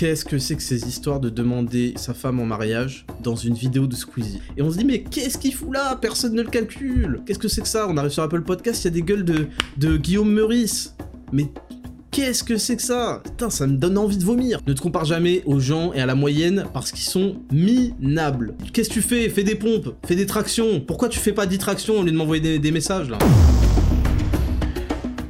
qu'est-ce que c'est que ces histoires de demander sa femme en mariage dans une vidéo de Squeezie Et on se dit, mais qu'est-ce qu'il fout là? Personne ne le calcule Qu'est-ce que c'est que ça? On arrive sur Apple Podcast, il y a des gueules de, de Guillaume Meurice. Mais Qu'est-ce que c'est que ça? Putain, ça me donne envie de vomir. Ne te compare jamais aux gens et à la moyenne parce qu'ils sont minables. Qu'est-ce que tu fais? Fais des pompes, fais des tractions. Pourquoi tu fais pas 10 tractions au lieu de m'envoyer des, des messages là?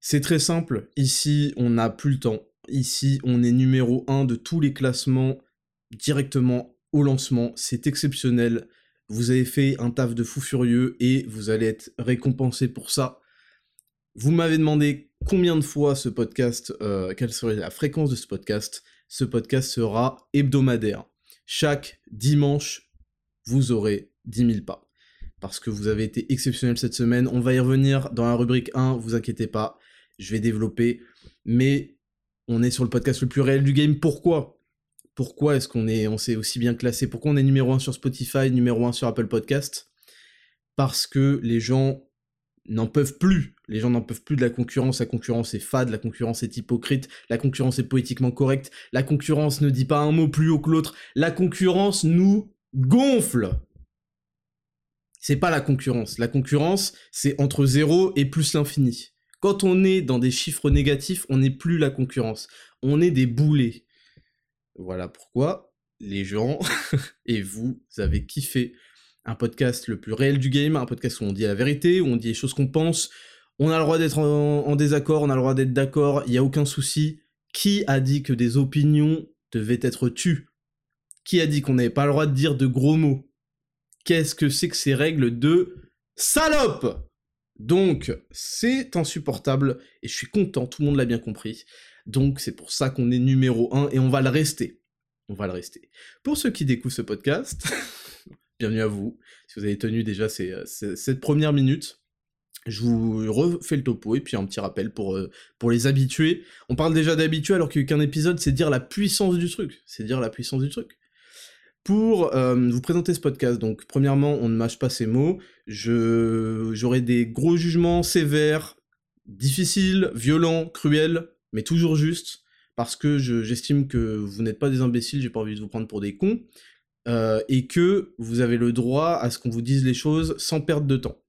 C'est très simple, ici on n'a plus le temps. Ici on est numéro 1 de tous les classements directement au lancement, c'est exceptionnel. Vous avez fait un taf de fou furieux et vous allez être récompensé pour ça. Vous m'avez demandé combien de fois ce podcast, euh, quelle serait la fréquence de ce podcast. Ce podcast sera hebdomadaire. Chaque dimanche, vous aurez 10 000 pas. Parce que vous avez été exceptionnel cette semaine. On va y revenir dans la rubrique 1, vous inquiétez pas je vais développer. Mais on est sur le podcast le plus réel du game. Pourquoi? Pourquoi est-ce qu'on est, s'est aussi bien classé? Pourquoi on est numéro 1 sur Spotify, numéro 1 sur Apple Podcast Parce que les gens n'en peuvent plus. Les gens n'en peuvent plus de la concurrence. La concurrence est fade, la concurrence est hypocrite, la concurrence est poétiquement correcte, la concurrence ne dit pas un mot plus haut que l'autre. La concurrence nous gonfle. C'est pas la concurrence. La concurrence, c'est entre 0 et plus l'infini. Quand on est dans des chiffres négatifs, on n'est plus la concurrence. On est des boulets. Voilà pourquoi les gens et vous avez kiffé un podcast le plus réel du game, un podcast où on dit la vérité, où on dit les choses qu'on pense. On a le droit d'être en, désaccord, on a le droit d'être d'accord, il n'y a aucun souci. Qui a dit que des opinions devaient être tues? Qui a dit qu'on n'avait pas le droit de dire de gros mots? Qu'est-ce que c'est que ces règles de salope? Donc, c'est insupportable, et je suis content, tout le monde l'a bien compris. Donc, c'est pour ça qu'on est numéro 1, et on va le rester. On va le rester. Pour ceux qui découvrent ce podcast, bienvenue à vous. Si vous avez tenu déjà cette première minute, je vous refais le topo, et puis un petit rappel pour, euh, pour les habitués. On parle déjà d'habitués, alors qu'un épisode, c'est dire la puissance du truc. C'est dire la puissance du truc pour euh, vous présenter ce podcast. Donc, premièrement, on ne mâche pas ces mots. j'aurai des gros jugements sévères, difficiles, violents, cruels, mais toujours justes, parce que j'estime que vous n'êtes pas des imbéciles, j'ai pas envie de vous prendre pour des cons, euh, et que vous avez le droit à ce qu'on vous dise les choses sans perdre de temps.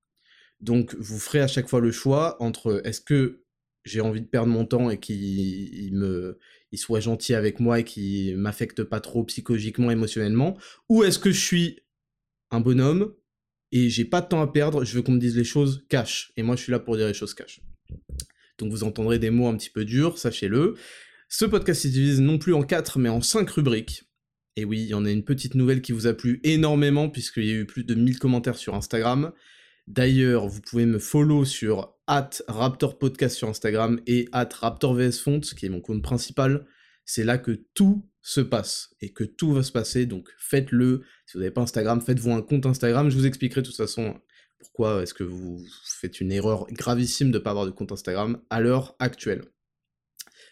Donc, vous ferez à chaque fois le choix entre est-ce que j'ai envie de perdre mon temps et qu'il me, il soit gentil avec moi et qui m'affecte pas trop psychologiquement, émotionnellement, ou est-ce que je suis un bonhomme et j'ai pas de temps à perdre, je veux qu'on me dise les choses cash, et moi je suis là pour dire les choses cash. Donc vous entendrez des mots un petit peu durs, sachez-le. Ce podcast se divise non plus en quatre, mais en cinq rubriques. Et oui, il y en a une petite nouvelle qui vous a plu énormément, puisqu'il y a eu plus de 1000 commentaires sur Instagram. D'ailleurs, vous pouvez me follow sur Raptor Podcast sur Instagram et RaptorVSFont, qui est mon compte principal. C'est là que tout se passe et que tout va se passer. Donc faites-le. Si vous n'avez pas Instagram, faites-vous un compte Instagram. Je vous expliquerai de toute façon pourquoi est-ce que vous faites une erreur gravissime de ne pas avoir de compte Instagram à l'heure actuelle.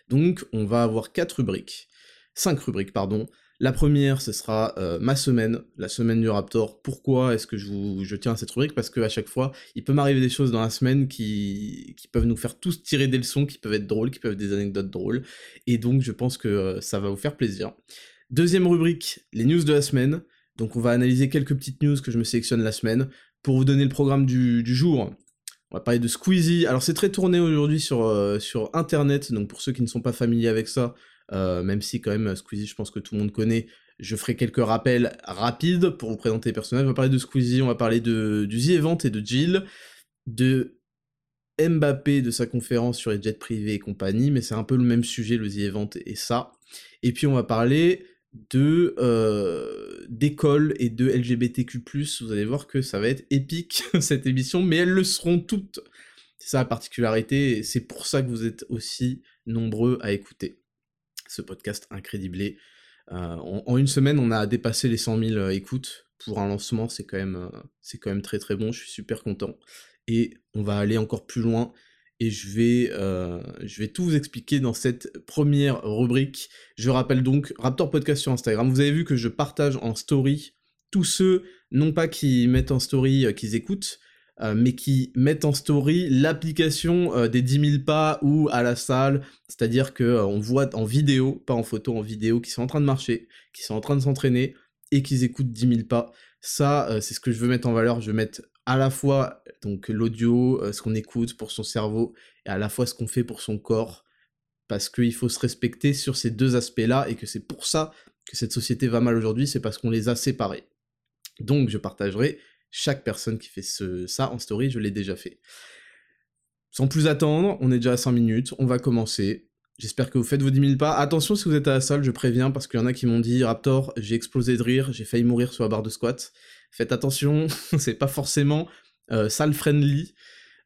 Donc on va avoir quatre rubriques. Cinq rubriques, pardon. La première, ce sera euh, ma semaine, la semaine du Raptor. Pourquoi est-ce que je, vous, tiens à cette rubrique? Parce qu'à chaque fois, il peut m'arriver des choses dans la semaine qui, peuvent nous faire tous tirer des leçons, qui peuvent être drôles, qui peuvent être des anecdotes drôles. Et donc, je pense que euh, ça va vous faire plaisir. Deuxième rubrique, les news de la semaine. Donc, on va analyser quelques petites news que je me sélectionne la semaine pour vous donner le programme du, du jour. On va parler de Squeezie. Alors c'est très tourné aujourd'hui sur, euh, sur Internet, donc pour ceux qui ne sont pas familiers avec ça, euh, même si quand même Squeezie, je pense que tout le monde connaît. Je ferai quelques rappels rapides pour vous présenter les personnages. On va parler de Squeezie, on va parler de, du The Event et de Jill, de Mbappé, de sa conférence sur les jets privés et compagnie, mais c'est un peu le même sujet, le The Event et ça. Et puis on va parler de euh, d'école et de LGBTQ+, vous allez voir que ça va être épique cette émission, mais elles le seront toutes. C'est ça la particularité, c'est pour ça que vous êtes aussi nombreux à écouter ce podcast incrédiblé. en, une semaine, on a dépassé les 100 000 écoutes. Pour un lancement, c'est quand, même, c'est quand même très très bon, je suis super content. Et on va aller encore plus loin et je vais, je vais tout vous expliquer dans cette première rubrique. Je rappelle donc Raptor Podcast sur Instagram. Vous avez vu que je partage en story tous ceux, non pas qui mettent en story qu'ils écoutent, euh, mais qui mettent en story l'application euh, des 10 000 pas ou à la salle, c'est-à-dire que euh, on voit en vidéo, pas en photo, en vidéo, qui sont en train de marcher, qui sont en train de s'entraîner et qu'ils écoutent 10 000 pas. Ça, c'est ce que je veux mettre en valeur. Je veux mettre à la fois donc l'audio, ce qu'on écoute pour son cerveau, et à la fois ce qu'on fait pour son corps, parce qu'il faut se respecter sur ces deux aspects-là, et que c'est pour ça que cette société va mal aujourd'hui, c'est parce qu'on les a séparés. Donc je partagerai chaque personne qui fait ce, ça en story, je l'ai déjà fait. Sans plus attendre, on est déjà à 5 minutes, on va commencer. J'espère que vous faites vos 10 000 pas. Attention si vous êtes à la salle, je préviens, parce qu'il y en a qui m'ont dit Raptor, j'ai explosé de rire, j'ai failli mourir sur la barre de squat. Faites attention, c'est pas forcément euh, salle friendly.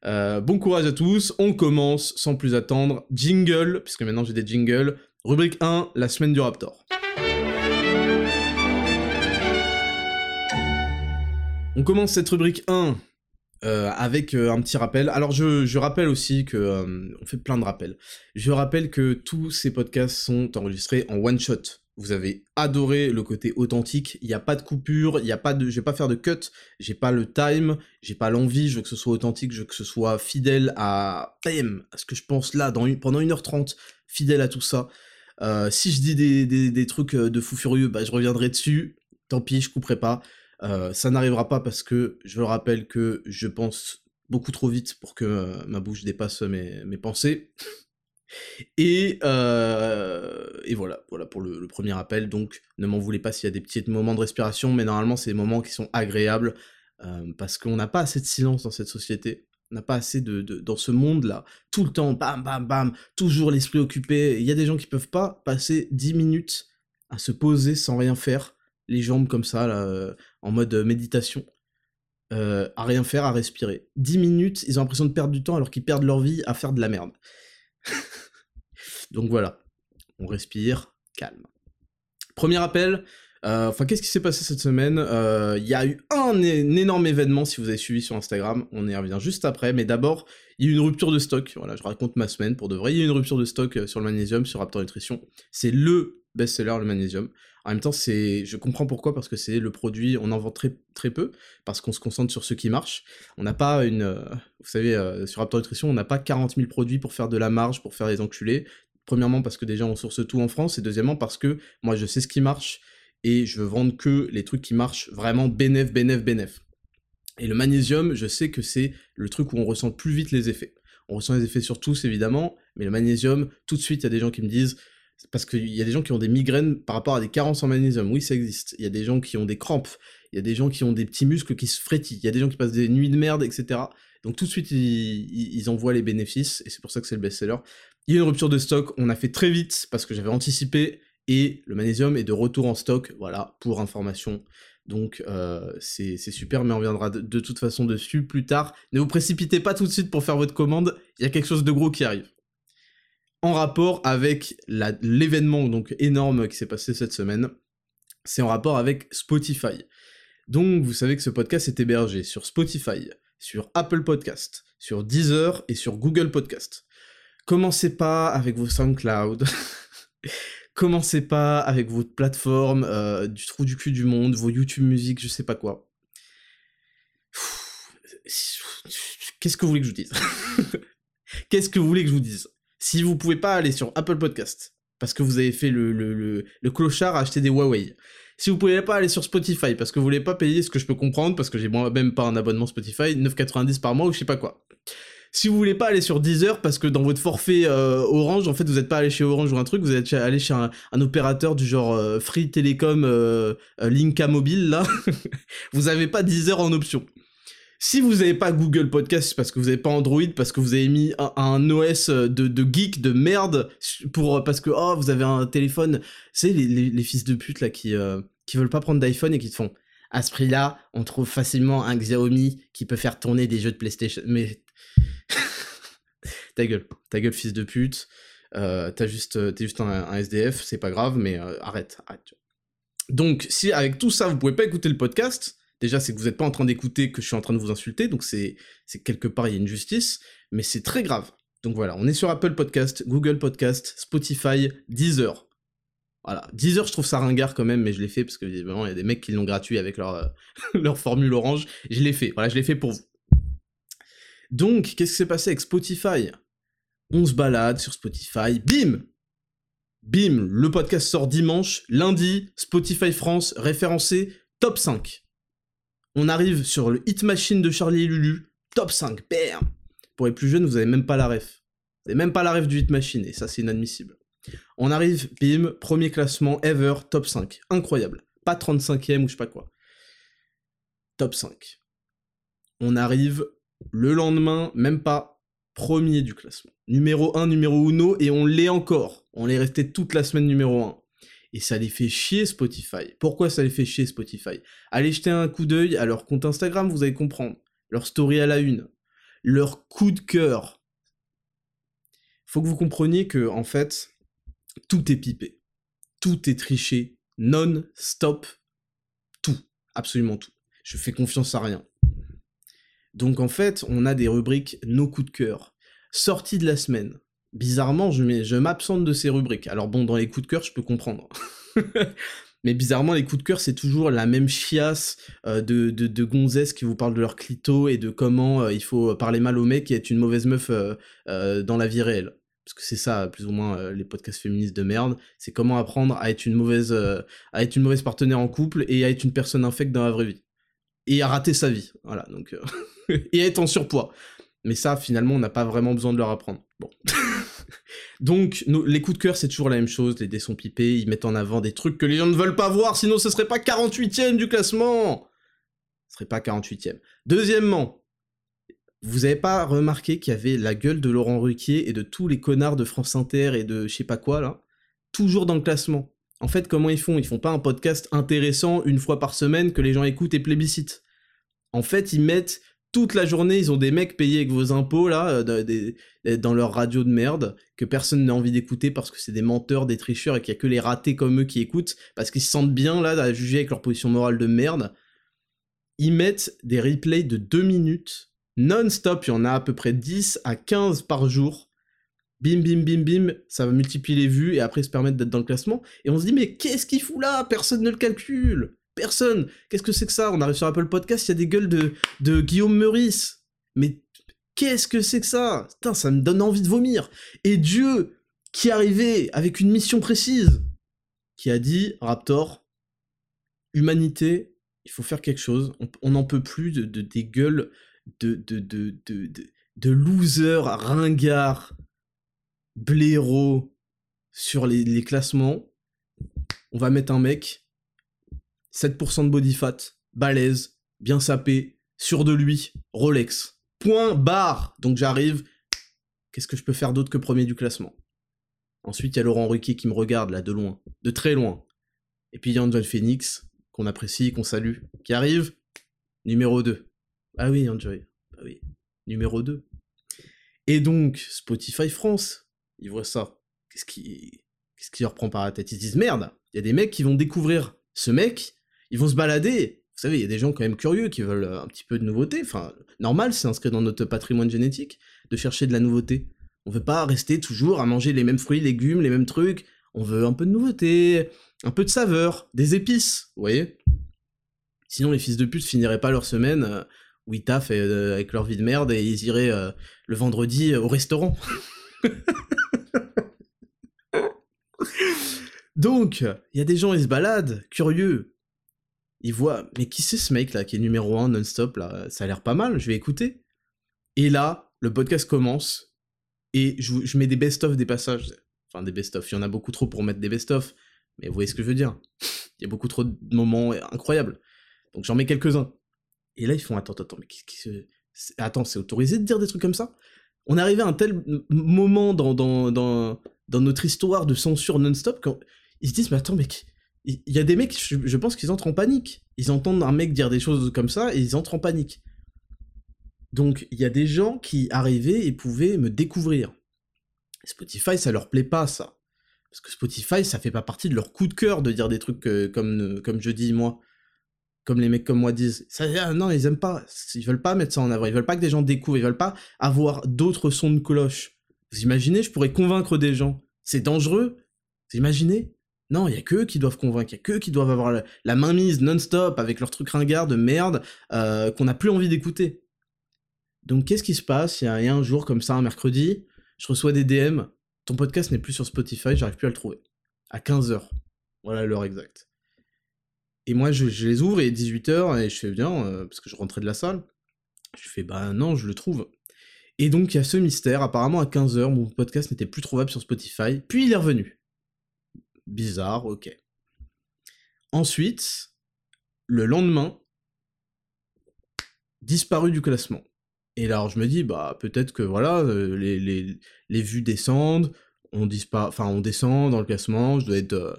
Euh, bon courage à tous, on commence sans plus attendre. Jingle, puisque maintenant j'ai des jingles. Rubrique 1, la semaine du Raptor. On commence cette rubrique 1 euh, avec euh, un petit rappel. Alors je, rappelle aussi que euh, on fait plein de rappels. Je rappelle que tous ces podcasts sont enregistrés en one shot. Vous avez adoré le côté authentique. Il n'y a pas de coupure, il y a pas de, je vais pas faire de cut. J'ai pas le time, j'ai pas l'envie. Je veux que ce soit authentique, je veux que ce soit fidèle à, à ce que je pense là dans pendant 1h30, fidèle à tout ça. si je dis des, des, trucs de fou furieux, bah, je reviendrai dessus. Tant pis, je couperai pas. Euh, ça n'arrivera pas parce que je le rappelle que je pense beaucoup trop vite pour que euh, ma bouche dépasse mes, mes pensées. Et, euh, et, voilà, voilà pour le, premier appel. Donc ne m'en voulez pas s'il y a des petits moments de respiration, mais normalement c'est des moments qui sont agréables parce qu'on n'a pas assez de silence dans cette société. On n'a pas assez de, dans ce monde-là, tout le temps, bam, bam, bam, toujours l'esprit occupé. Il y a des gens qui peuvent pas passer 10 minutes à se poser sans rien faire, les jambes comme ça, là, en mode méditation, euh, à rien faire, à respirer. 10 minutes, ils ont l'impression de perdre du temps alors qu'ils perdent leur vie à faire de la merde. Donc voilà, on respire, calme. Premier appel, euh, enfin qu'est-ce qui s'est passé cette semaine? Euh, Il y a eu un, énorme événement si vous avez suivi sur Instagram, on y revient juste après, mais d'abord, il y a eu une rupture de stock, voilà, je raconte ma semaine pour de vrai, il y a eu une rupture de stock sur le magnésium, sur Raptor Nutrition, c'est le best-seller, le magnésium. En même temps, c'est, je comprends pourquoi, parce que c'est le produit, on en vend très, très peu, parce qu'on se concentre sur ce qui marche. On n'a pas une, euh, vous savez, euh, sur Raptor Nutrition, on n'a pas 40 000 produits pour faire de la marge, pour faire les enculés. Premièrement, parce que déjà, on source tout en France, et deuxièmement, parce que moi, je sais ce qui marche, et je veux vendre que les trucs qui marchent vraiment bénéf, bénéf, bénéf. Et le magnésium, je sais que c'est le truc où on ressent plus vite les effets. On ressent les effets sur tous, évidemment, mais le magnésium, tout de suite, il y a des gens qui me disent parce qu'il y a des gens qui ont des migraines par rapport à des carences en magnésium. Oui, ça existe. Il y a des gens qui ont des crampes. Il y a des gens qui ont des petits muscles qui se frétillent. Il y a des gens qui passent des nuits de merde, etc. Donc tout de suite, ils, ils, en voient les bénéfices, et c'est pour ça que c'est le best-seller. Il y a une rupture de stock, on a fait très vite, parce que j'avais anticipé, et le magnésium est de retour en stock, voilà, pour information. Donc euh, c'est super, mais on reviendra de, de, toute façon dessus plus tard. Ne vous précipitez pas tout de suite pour faire votre commande, il y a quelque chose de gros qui arrive en rapport avec l'événement donc énorme qui s'est passé cette semaine. C'est en rapport avec Spotify. Donc vous savez que ce podcast est hébergé sur Spotify, sur Apple Podcast, sur Deezer et sur Google Podcast. Commencez pas avec vos SoundCloud. Commencez pas avec votre plateforme euh, du trou du cul du monde, vos YouTube Music, je sais pas quoi. Qu'est-ce que vous voulez que je vous dise? Qu'est-ce que vous voulez que je vous dise? Si vous pouvez pas aller sur Apple Podcast, parce que vous avez fait le, clochard à acheter des Huawei, si vous pouvez pas aller sur Spotify, parce que vous voulez pas payer ce que je peux comprendre, parce que j'ai moi-même pas un abonnement Spotify, 9,90 par mois ou je sais pas quoi. Si vous voulez pas aller sur Deezer, parce que dans votre forfait euh, Orange, en fait, vous êtes pas allé chez Orange ou un truc, vous êtes allé chez un, opérateur du genre euh, Free Telecom euh, Linka Mobile, là, vous avez pas Deezer en option. Si vous n'avez pas Google Podcast, parce que vous n'avez pas Android, parce que vous avez mis un, OS de, de, geek, de merde, pour parce que oh vous avez un téléphone, c'est les, les, fils de pute là qui euh, qui veulent pas prendre d'iPhone et qui te font à ce prix-là, on trouve facilement un Xiaomi qui peut faire tourner des jeux de PlayStation. Mais ta gueule, ta gueule fils de pute. t'as juste, t'es juste un, SDF, c'est pas grave, mais arrête, arrête. Donc, si avec tout ça, vous pouvez pas écouter le podcast, déjà, c'est que vous n'êtes pas en train d'écouter que je suis en train de vous insulter, donc c'est quelque part, il y a une justice, mais c'est très grave. Donc voilà, on est sur Apple Podcast, Google Podcast, Spotify, Deezer. Voilà, Deezer, je trouve ça ringard quand même, mais je l'ai fait parce que évidemment, il y a des mecs qui l'ont gratuit avec leur, euh, leur formule orange. Je l'ai fait, voilà, je l'ai fait pour vous. Donc, qu'est-ce qui s'est passé avec Spotify? On se balade sur Spotify, bim Bim, le podcast sort dimanche, lundi, Spotify France, référencé, top 5. On arrive sur le Hit Machine de Charlie et Lulu, top 5, bam Pour les plus jeunes, vous avez même pas la ref. Vous avez même pas la ref du Hit Machine, et ça c'est inadmissible. On arrive, bim, premier classement ever, top 5. Incroyable. Pas 35ème ou je sais pas quoi. Top 5. On arrive le lendemain, même pas, premier du classement. Numéro 1, numéro 1, et on l'est encore. On est resté toute la semaine numéro 1. Et ça les fait chier Spotify. Pourquoi ça les fait chier Spotify? Allez jeter un coup d'œil à leur compte Instagram, vous allez comprendre. Leur story à la une. Leur coup de cœur. Faut que vous compreniez que, en fait, tout est pipé. Tout est triché. Non-stop. Tout. Absolument tout. Je fais confiance à rien. Donc en fait, on a des rubriques nos coups de cœur. Sortie de la semaine. Bizarrement, je m'absente de ces rubriques. Alors bon, dans les coups de cœur, je peux comprendre. Mais bizarrement, les coups de cœur, c'est toujours la même chiasse euh, de, de, gonzesses qui vous parlent de leur clito et de comment euh, il faut parler mal au mec et être une mauvaise meuf euh, dans la vie réelle. Parce que c'est ça, plus ou moins, les podcasts féministes de merde. C'est comment apprendre à être une mauvaise, à être une mauvaise partenaire en couple et à être une personne infecte dans la vraie vie. Et à rater sa vie. Voilà, donc... et être en surpoids. Mais ça, finalement, on n'a pas vraiment besoin de leur apprendre. Donc, les coups de cœur, c'est toujours la même chose. Les dés sont pipés, ils mettent en avant des trucs que les gens ne veulent pas voir, sinon ce serait pas 48ème du classement. Ce serait pas 48ème. Deuxièmement, vous avez pas remarqué qu'il y avait la gueule de Laurent Ruquier et de tous les connards de France Inter et de je sais pas quoi, là, toujours dans le classement. En fait, comment ils font? Ils font pas un podcast intéressant une fois par semaine que les gens écoutent et plébiscitent. En fait, ils mettent toute la journée, ils ont des mecs payés avec vos impôts, là, euh, dans leur radio de merde, que personne n'a envie d'écouter parce que c'est des menteurs, des tricheurs, et qu'il y a que les ratés comme eux qui écoutent, parce qu'ils se sentent bien, là, à juger avec leur position morale de merde. Ils mettent des replays de 2 minutes, non-stop, il y en a à peu près 10 à 15 par jour. Bim, bim, bim, bim, ça va multiplier les vues, et après se permettre d'être dans le classement. Et on se dit, mais qu'est-ce qu'il fout là? Personne ne le calcule Personne Qu'est-ce que c'est que ça? On arrive sur Apple Podcast, il y a des gueules de, de Guillaume Meurice. Mais qu'est-ce que c'est que ça? Putain, ça me donne envie de vomir. Et Dieu, qui arrivait avec une mission précise, qui a dit, Raptor, humanité, il faut faire quelque chose. On n'en peut plus de, des gueules de, de, de, de, de losers, ringards, blaireaux sur les, les classements. On va mettre un mec 7% de body fat, balèze, bien sapé, sûr de lui, Rolex. Point barre Donc j'arrive, qu'est-ce que je peux faire d'autre que premier du classement? Ensuite, il y a Laurent Ruquier qui me regarde là de loin, de très loin. Et puis il y a Angel Phoenix, qu'on apprécie, qu'on salue, qui arrive, numéro 2. Ah oui, Angel, ah oui, numéro 2. Et donc, Spotify France, ils voient ça. Qu'est-ce qui, qu'est-ce qui leur prend par la tête? Ils se disent merde, il y a des mecs qui vont découvrir ce mec ils vont se balader. Vous savez, il y a des gens quand même curieux qui veulent euh, un petit peu de nouveauté. Enfin, normal, c'est inscrit dans notre patrimoine génétique de chercher de la nouveauté. On veut pas rester toujours à manger les mêmes fruits, légumes, les mêmes trucs. On veut un peu de nouveauté, un peu de saveur, des épices, vous voyez Sinon, les fils de pute finiraient pas leur semaine euh, où ils taffent euh, avec leur vie de merde et ils iraient le vendredi au restaurant. Donc, il y a des gens, ils se baladent, curieux, il voit, mais qui c'est ce mec là qui est numéro 1 non-stop là? Ça a l'air pas mal, je vais écouter. Et là, le podcast commence et je, mets des best-of des passages. Enfin, des best-of, il y en a beaucoup trop pour mettre des best-of, mais vous voyez ce que je veux dire. Il y a beaucoup trop de moments incroyables. Donc j'en mets quelques-uns. Et là, ils font Attends, attends, mais Attends, c'est autorisé de dire des trucs comme ça? On est arrivé à un tel moment dans, dans, dans, dans notre histoire de censure non-stop qu'ils se disent Mais attends, mec, il y a des mecs, je, pense qu'ils entrent en panique. Ils entendent un mec dire des choses comme ça et ils entrent en panique. Donc il y a des gens qui arrivaient et pouvaient me découvrir. Spotify, ça leur plaît pas, ça. Parce que Spotify, ça fait pas partie de leur coup de cœur de dire des trucs comme, comme je dis, moi. Comme les mecs comme moi disent. Ah, non, ils aiment pas. Ils veulent pas mettre ça en avant. Ils veulent pas que des gens découvrent. Ils veulent pas avoir d'autres sons de cloche. Vous imaginez, je pourrais convaincre des gens. C'est dangereux. Vous imaginez? Non, il y a que qui doivent convaincre, il y a que qui doivent avoir la, la main mise non-stop avec leur truc ringard de merde euh, qu'on n'a plus envie d'écouter. Donc qu'est-ce qui se passe? Il y, a un jour comme ça, un mercredi, je reçois des DM, ton podcast n'est plus sur Spotify, j'arrive plus à le trouver. À 15h. Voilà l'heure exacte. Et moi, je, les ouvre et 18h, et je fais bien, euh, parce que je rentrais de la salle. Je fais, bah non, je le trouve. Et donc, il y a ce mystère, apparemment à 15h, mon podcast n'était plus trouvable sur Spotify, puis il est revenu. Bizarre, ok. Ensuite, le lendemain, disparu du classement. Et alors je me dis, bah peut-être que voilà, euh, les, les, vues descendent, on, enfin, on descend dans le classement, je dois être euh,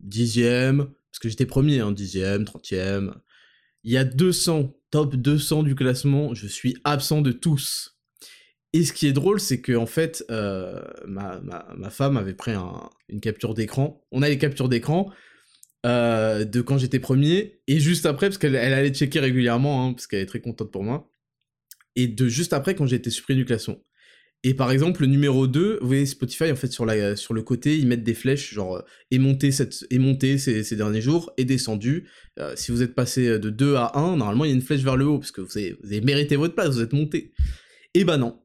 dixième, parce que j'étais premier, hein, dixième, trentième. Il y a 200, top 200 du classement, je suis absent de tous. Et ce qui est drôle, c'est que en fait, euh, ma, femme avait pris une capture d'écran. On a les captures d'écran euh, de quand j'étais premier, et juste après, parce qu'elle allait checker régulièrement, hein, parce qu'elle est très contente pour moi, et de juste après quand j'ai été supprimé du classement. Et par exemple, le numéro 2, vous voyez Spotify, en fait, sur, la, sur le côté, ils mettent des flèches, genre, euh, est monté, cette, est monté ces, derniers jours, est descendu. si vous êtes passé de 2 à 1, normalement, il y a une flèche vers le haut, parce que vous avez, vous avez mérité votre place, vous êtes monté. Et bah non,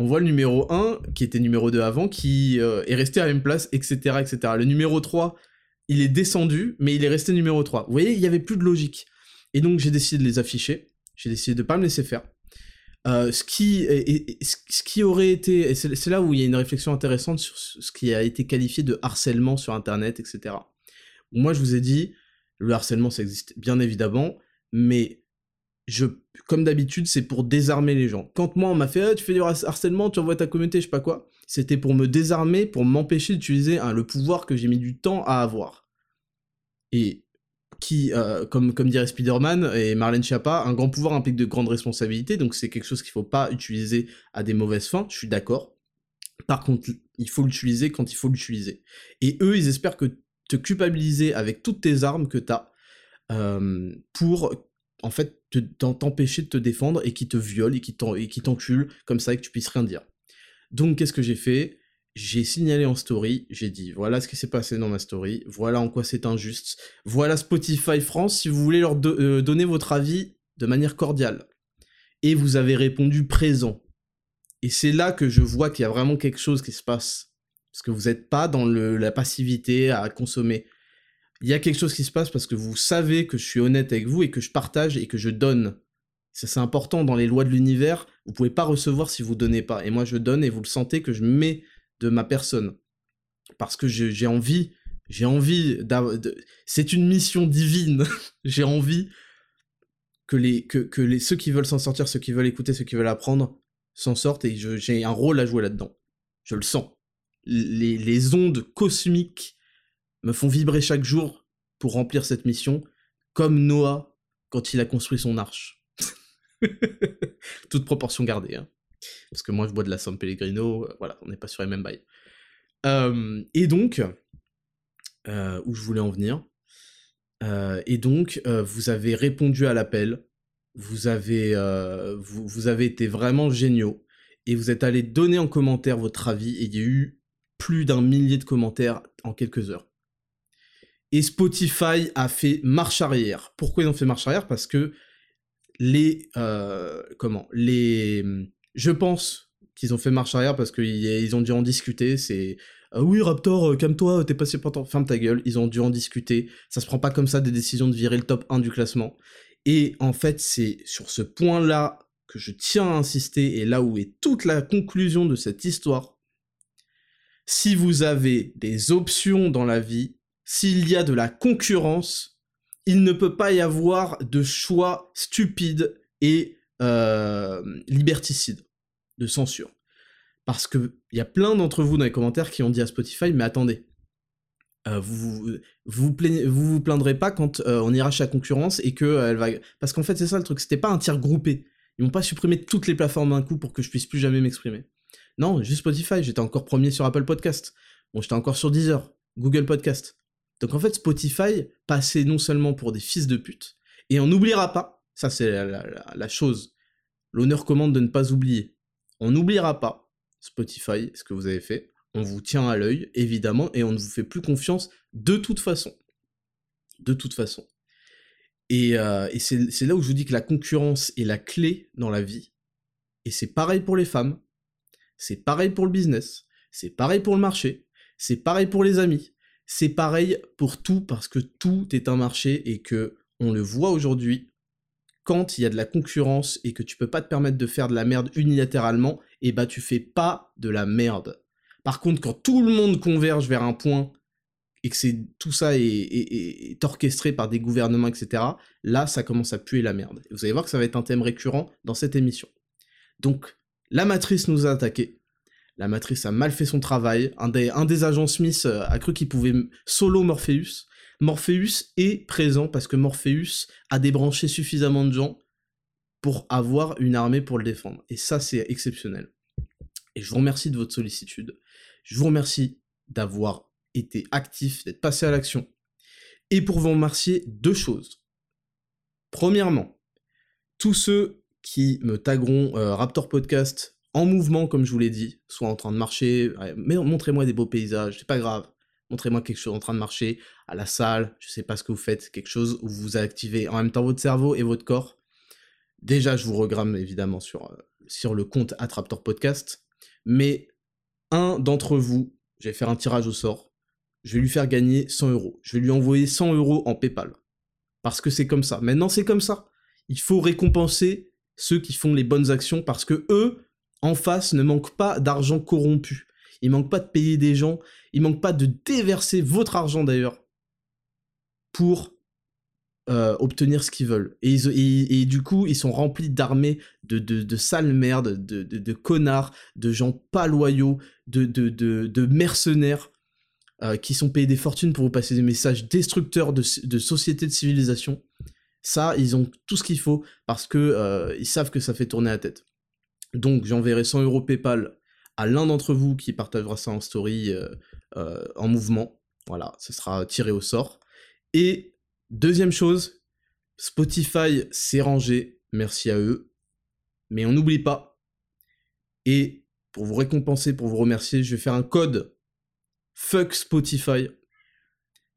on voit le numéro 1, qui était numéro 2 avant, qui euh, est resté à la même place, etc., etc. Le numéro 3, il est descendu, mais il est resté numéro 3. Vous voyez, il n'y avait plus de logique. Et donc j'ai décidé de les afficher, j'ai décidé de ne pas me laisser faire. Euh, ce, qui, ce qui aurait été, c'est là où il y a une réflexion intéressante sur ce qui a été qualifié de harcèlement sur Internet, etc. Moi, je vous ai dit, le harcèlement, ça existe bien évidemment, mais comme d'habitude, c'est pour désarmer les gens. Quand moi, on m'a fait ah, tu fais du harcèlement, tu envoies ta communauté, je sais pas quoi », c'était pour me désarmer, pour m'empêcher d'utiliser le pouvoir que j'ai mis du temps à avoir. Et qui, euh, comme, comme dirait Spider-Man et Marlène Schiappa, un grand pouvoir implique de grandes responsabilités, donc c'est quelque chose qu'il faut pas utiliser à des mauvaises fins, je suis d'accord. Par contre, il faut l'utiliser quand il faut l'utiliser. Et eux, ils espèrent que te culpabiliser avec toutes tes armes que tu as euh, pour en fait, t'empêcher de te défendre et qui te viole et qui t'encule comme ça et que tu puisses rien dire. Donc, qu'est-ce que j'ai fait? J'ai signalé en story, j'ai dit voilà ce qui s'est passé dans ma story, voilà en quoi c'est injuste, voilà Spotify France si vous voulez leur euh, donner votre avis de manière cordiale. Et vous avez répondu présent. Et c'est là que je vois qu'il y a vraiment quelque chose qui se passe. Parce que vous n'êtes pas dans la passivité à consommer il y a quelque chose qui se passe parce que vous savez que je suis honnête avec vous et que je partage et que je donne. Ça c'est important dans les lois de l'univers, vous pouvez pas recevoir si vous donnez pas. Et moi je donne et vous le sentez que je mets de ma personne. Parce que j'ai envie, j'ai envie de... C'est une mission divine. j'ai envie que, les, que, que les, ceux qui veulent s'en sortir, ceux qui veulent écouter, ceux qui veulent apprendre, s'en sortent et j'ai un rôle à jouer là-dedans. Je le sens. Les, les ondes cosmiques me font vibrer chaque jour pour remplir cette mission, comme Noah quand il a construit son arche. Toute proportion gardée. Hein. Parce que moi, je bois de la San Pellegrino, euh, voilà, on n'est pas sur les mêmes bails. Euh, et donc, euh, où je voulais en venir, et donc, vous avez répondu à l'appel, vous avez, vous, vous, avez été vraiment géniaux, et vous êtes allé donner en commentaire votre avis, et il y a eu plus d'un millier de commentaires en quelques heures. Et Spotify a fait marche arrière. Pourquoi ils ont fait marche arrière? Parce que les... Euh, comment Les... Je pense qu'ils ont fait marche arrière parce qu'ils ont dû en discuter. C'est... Euh, oui, Raptor, euh, calme-toi, t'es passé pour... Ferme ta gueule. Ils ont dû en discuter. Ça se prend pas comme ça des décisions de virer le top 1 du classement. Et en fait, c'est sur ce point-là que je tiens à insister, et là où est toute la conclusion de cette histoire. Si vous avez des options dans la vie, s'il y a de la concurrence, il ne peut pas y avoir de choix stupide et euh, liberticide, de censure. Parce qu'il y a plein d'entre vous dans les commentaires qui ont dit à Spotify, mais attendez, euh, vous, vous, vous, plaindrez pas quand euh, on ira chez la concurrence et que elle va... Parce qu'en fait, c'est ça le truc, c'était pas un tir groupé. Ils m'ont pas supprimé toutes les plateformes d'un coup pour que je puisse plus jamais m'exprimer. Non, juste Spotify, j'étais encore premier sur Apple Podcast. Bon, j'étais encore sur Deezer, Google Podcast. Donc en fait, Spotify passait non seulement pour des fils de pute, et on n'oubliera pas, ça c'est la, chose, l'honneur commande de ne pas oublier. On n'oubliera pas, Spotify, ce que vous avez fait, on vous tient à l'œil, évidemment, et on ne vous fait plus confiance de toute façon. De toute façon. Et, euh, c'est là où je vous dis que la concurrence est la clé dans la vie. Et c'est pareil pour les femmes, c'est pareil pour le business, c'est pareil pour le marché, c'est pareil pour les amis, c'est pareil pour tout parce que tout est un marché et que on le voit aujourd'hui. Quand il y a de la concurrence et que tu peux pas te permettre de faire de la merde unilatéralement, et eh bah tu fais pas de la merde. Par contre, quand tout le monde converge vers un point et que tout ça est, orchestré par des gouvernements, etc., là, ça commence à puer la merde. Et vous allez voir que ça va être un thème récurrent dans cette émission. Donc, la matrice nous a attaqué. La matrice a mal fait son travail. Un des, agents Smith euh, a cru qu'il pouvait solo Morpheus. Morpheus est présent parce que Morpheus a débranché suffisamment de gens pour avoir une armée pour le défendre. Et ça, c'est exceptionnel. Et je vous remercie de votre sollicitude. Je vous remercie d'avoir été actif, d'être passé à l'action. Et pour vous remercier, deux choses. Premièrement, tous ceux qui me tagueront euh, Raptor Podcast en mouvement, comme je vous l'ai dit, soit en train de marcher, mais montrez-moi des beaux paysages, c'est pas grave. Montrez-moi quelque chose en train de marcher, à la salle, je sais pas ce que vous faites, quelque chose où vous activez en même temps votre cerveau et votre corps. Déjà, je vous regramme évidemment sur, euh, sur le compte Attraptor Podcast, mais un d'entre vous, je vais faire un tirage au sort, je vais lui faire gagner 100 euros. Je vais lui envoyer 100 euros en PayPal. Parce que c'est comme ça. Maintenant, c'est comme ça. Il faut récompenser ceux qui font les bonnes actions parce que eux, en face, ne manquent pas d'argent corrompu. Ils manquent pas de payer des gens. Ils manquent pas de déverser votre argent d'ailleurs pour euh, obtenir ce qu'ils veulent. Et, du coup, ils sont remplis d'armées de, de, sales merdes, de, de, connards, de gens pas loyaux, de, de, mercenaires euh, qui sont payés des fortunes pour vous passer des messages destructeurs de, sociétés de civilisation. Ça, ils ont tout ce qu'il faut parce que euh, ils savent que ça fait tourner la tête. Donc, j'enverrai 100 euros PayPal à l'un d'entre vous qui partagera ça en story en mouvement. Voilà, ce sera tiré au sort. Et Deuxième chose, Spotify s'est rangé, merci à eux. Mais on n'oublie pas. Et pour vous récompenser, pour vous remercier, je vais faire un code fuck Spotify.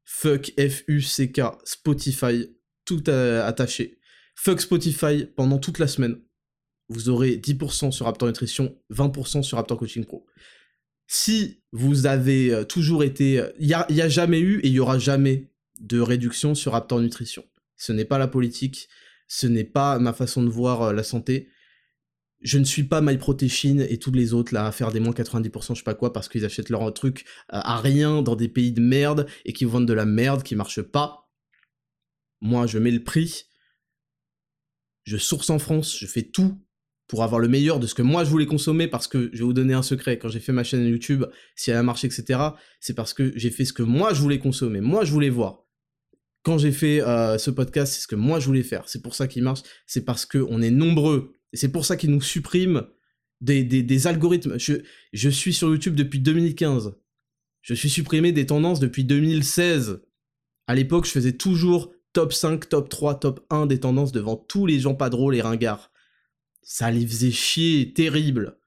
Fuck F-U-C-K Spotify, tout attaché. Fuck Spotify pendant toute la semaine. Vous aurez 10% sur Raptor Nutrition, 20% sur Raptor Coaching Pro. Si vous avez euh, toujours été... Il n'y a, jamais eu et il y aura jamais de réduction sur Raptor Nutrition. Ce n'est pas la politique, ce n'est pas ma façon de voir euh, la santé. Je ne suis pas MyProtein et tous les autres là à faire des moins 90% je sais pas quoi parce qu'ils achètent leur truc euh, à rien dans des pays de merde et qui vendent de la merde qui marche pas. Moi, je mets le prix. Je source en France, je fais tout pour avoir le meilleur de ce que moi je voulais consommer parce que je vais vous donner un secret quand j'ai fait ma chaîne YouTube si elle a marché etc c'est parce que j'ai fait ce que moi je voulais consommer moi je voulais voir quand j'ai fait euh, ce podcast, c'est ce que moi je voulais faire. C'est pour ça qu'il marche. C'est parce qu'on est nombreux. C'est pour ça qu'ils nous suppriment des, des, algorithmes. Je, je suis sur YouTube depuis 2015. Je suis supprimé des tendances depuis 2016. À l'époque, je faisais toujours top 5, top 3, top 1 des tendances devant tous les gens pas drôles et ringards. Ça les faisait chier, terrible.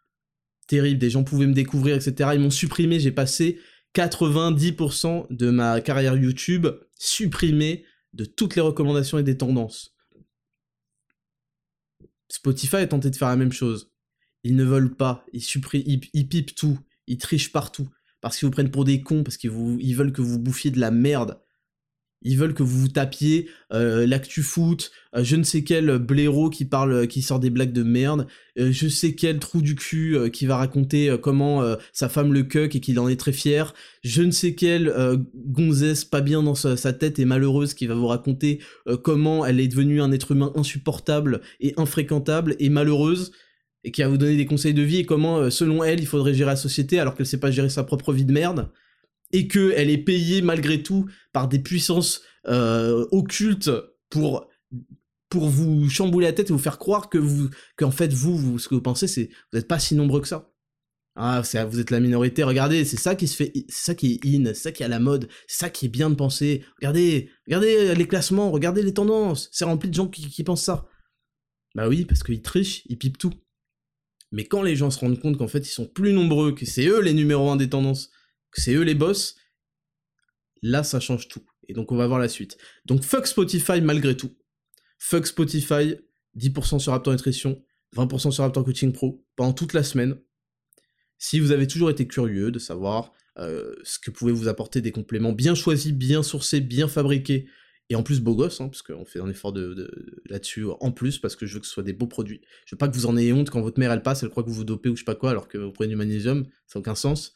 Terrible, des gens pouvaient me découvrir, etc. Ils m'ont supprimé, j'ai passé 90% de ma carrière YouTube supprimée de toutes les recommandations et des tendances. Spotify a tenté de faire la même chose. Ils ne veulent pas, ils, suppriment, ils, pipent tout, ils trichent partout, parce qu'ils vous prennent pour des cons, parce qu'ils ils veulent que vous bouffiez de la merde. Ils veulent que vous vous tapiez euh, l'actu foot, euh, je ne sais quel blaireau qui parle, euh, qui sort des blagues de merde, je sais quel trou du cul qui va raconter comment sa femme le cuck et qu'il en est très fier, je ne sais quelle gonzesse pas bien dans sa, tête et malheureuse qui va vous raconter comment elle est devenue un être humain insupportable et infréquentable et malheureuse et qui va vous donner des conseils de vie et comment selon elle il faudrait gérer la société alors qu'elle sait pas gérer sa propre vie de merde et qu'elle est payée malgré tout par des puissances euh, occultes pour vous chambouler la tête et vous faire croire que vous qu'en fait vous, ce que vous pensez c'est vous n'êtes pas si nombreux que ça Ah, vous êtes la minorité, regardez, c'est ça qui se fait, ça qui est in, c'est ça qui est à la mode, c'est ça qui est bien de penser. Regardez, regardez les classements, regardez les tendances, c'est rempli de gens qui, pensent ça. Bah oui, parce qu'ils trichent, ils pipent tout. Mais quand les gens se rendent compte qu'en fait ils sont plus nombreux, que c'est eux les numéros 1 des tendances, c'est eux les boss, là ça change tout. Et donc on va voir la suite. Donc fuck Spotify malgré tout. Fuck Spotify, 10% sur Raptor Nutrition, 20% sur Raptor Coaching Pro pendant toute la semaine. Si vous avez toujours été curieux de savoir euh, ce que pouvait vous apporter des compléments bien choisis, bien sourcés, bien fabriqués, et en plus beau gosse, hein, parce qu'on fait un effort de, là-dessus en plus, parce que je veux que ce soit des beaux produits. Je veux pas que vous en ayez honte quand votre mère elle passe, elle croit que vous vous dopez ou je sais pas quoi, alors que vous prenez du magnésium, ça n'a aucun sens.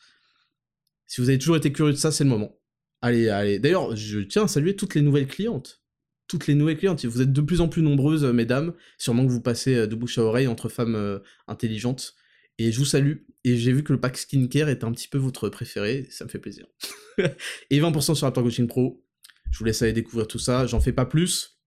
Si vous avez toujours été curieux de ça, c'est le moment. Allez, allez. D'ailleurs, je tiens à saluer toutes les nouvelles clientes. Toutes les nouvelles clientes. Vous êtes de plus en plus nombreuses, mesdames. Sûrement que vous passez euh, de bouche à oreille entre femmes euh, intelligentes. Et je vous salue. Et j'ai vu que le pack skincare est un petit peu votre préféré. Ça me fait plaisir. et 20% sur Raptor Coaching Pro. Je vous laisse aller découvrir tout ça. J'en fais pas plus.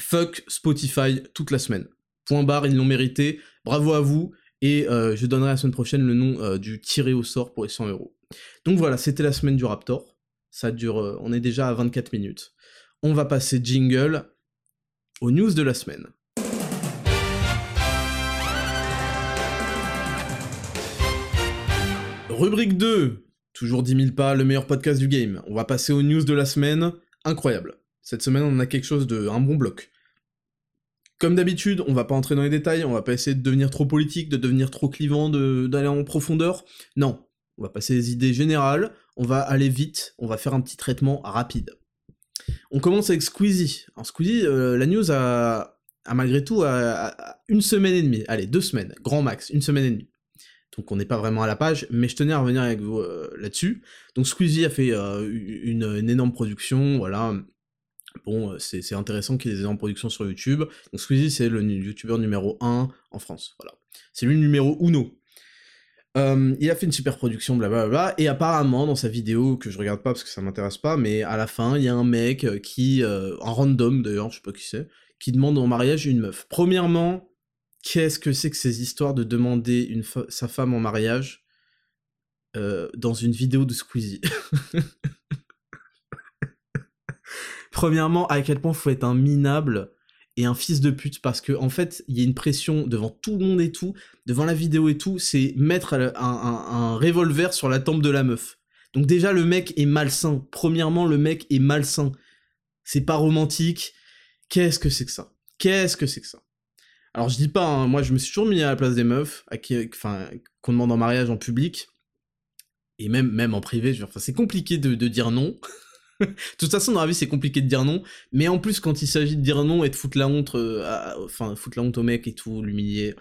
Fuck Spotify toute la semaine. Point barre, ils l'ont mérité. Bravo à vous. Et euh, je donnerai la semaine prochaine le nom du tiré au sort pour les 100 euros. Donc voilà, c'était la semaine du Raptor. Ça dure, euh, on est déjà à 24 minutes. On va passer jingle aux news de la semaine. Rubrique 2, toujours 10 000 pas, le meilleur podcast du game. On va passer aux news de la semaine. Incroyable. Cette semaine, on a quelque chose de. un bon bloc. Comme d'habitude, on va pas entrer dans les détails, on va pas essayer de devenir trop politique, de devenir trop clivant, d'aller en profondeur. Non, on va passer les idées générales, on va aller vite, on va faire un petit traitement rapide. On commence avec Squeezie. Alors Squeezie, euh, la news a, malgré tout une semaine et demie, allez, deux semaines, grand max, une semaine et demie. Donc on n'est pas vraiment à la page, mais je tenais à revenir avec vous euh, là-dessus. Donc Squeezie a fait euh, une, énorme production, voilà. Bon, c'est intéressant qu'il y ait des énormes productions sur YouTube. Donc Squeezie, c'est le youtubeur numéro 1 en France, voilà. C'est lui le numéro uno euh, il a fait une super production, blablabla, et apparemment dans sa vidéo, que je regarde pas parce que ça m'intéresse pas, mais à la fin, il y a un mec euh, qui, euh, en random d'ailleurs, je sais pas qui c'est, qui demande en mariage une meuf. Premièrement, qu'est-ce que c'est que ces histoires de demander sa femme en mariage dans une vidéo de Squeezie? Premièrement, à quel point faut être un minable et un fils de pute parce que en fait il y a une pression devant tout le monde et tout, devant la vidéo et tout, c'est mettre un, revolver sur la tempe de la meuf. Donc déjà le mec est malsain. Premièrement le mec est malsain. C'est pas romantique. Qu'est-ce que c'est que ça? Qu'est-ce que c'est que ça? Alors je dis pas, hein, moi je me suis toujours mis à la place des meufs, à qui, enfin qu'on demande en mariage en public et même même en privé. C'est compliqué de dire non. de toute façon, dans la vie, c'est compliqué de dire non. Mais en plus, quand il s'agit de dire non et de foutre la honte, euh, enfin, foutre la honte au mec et tout, l'humilier,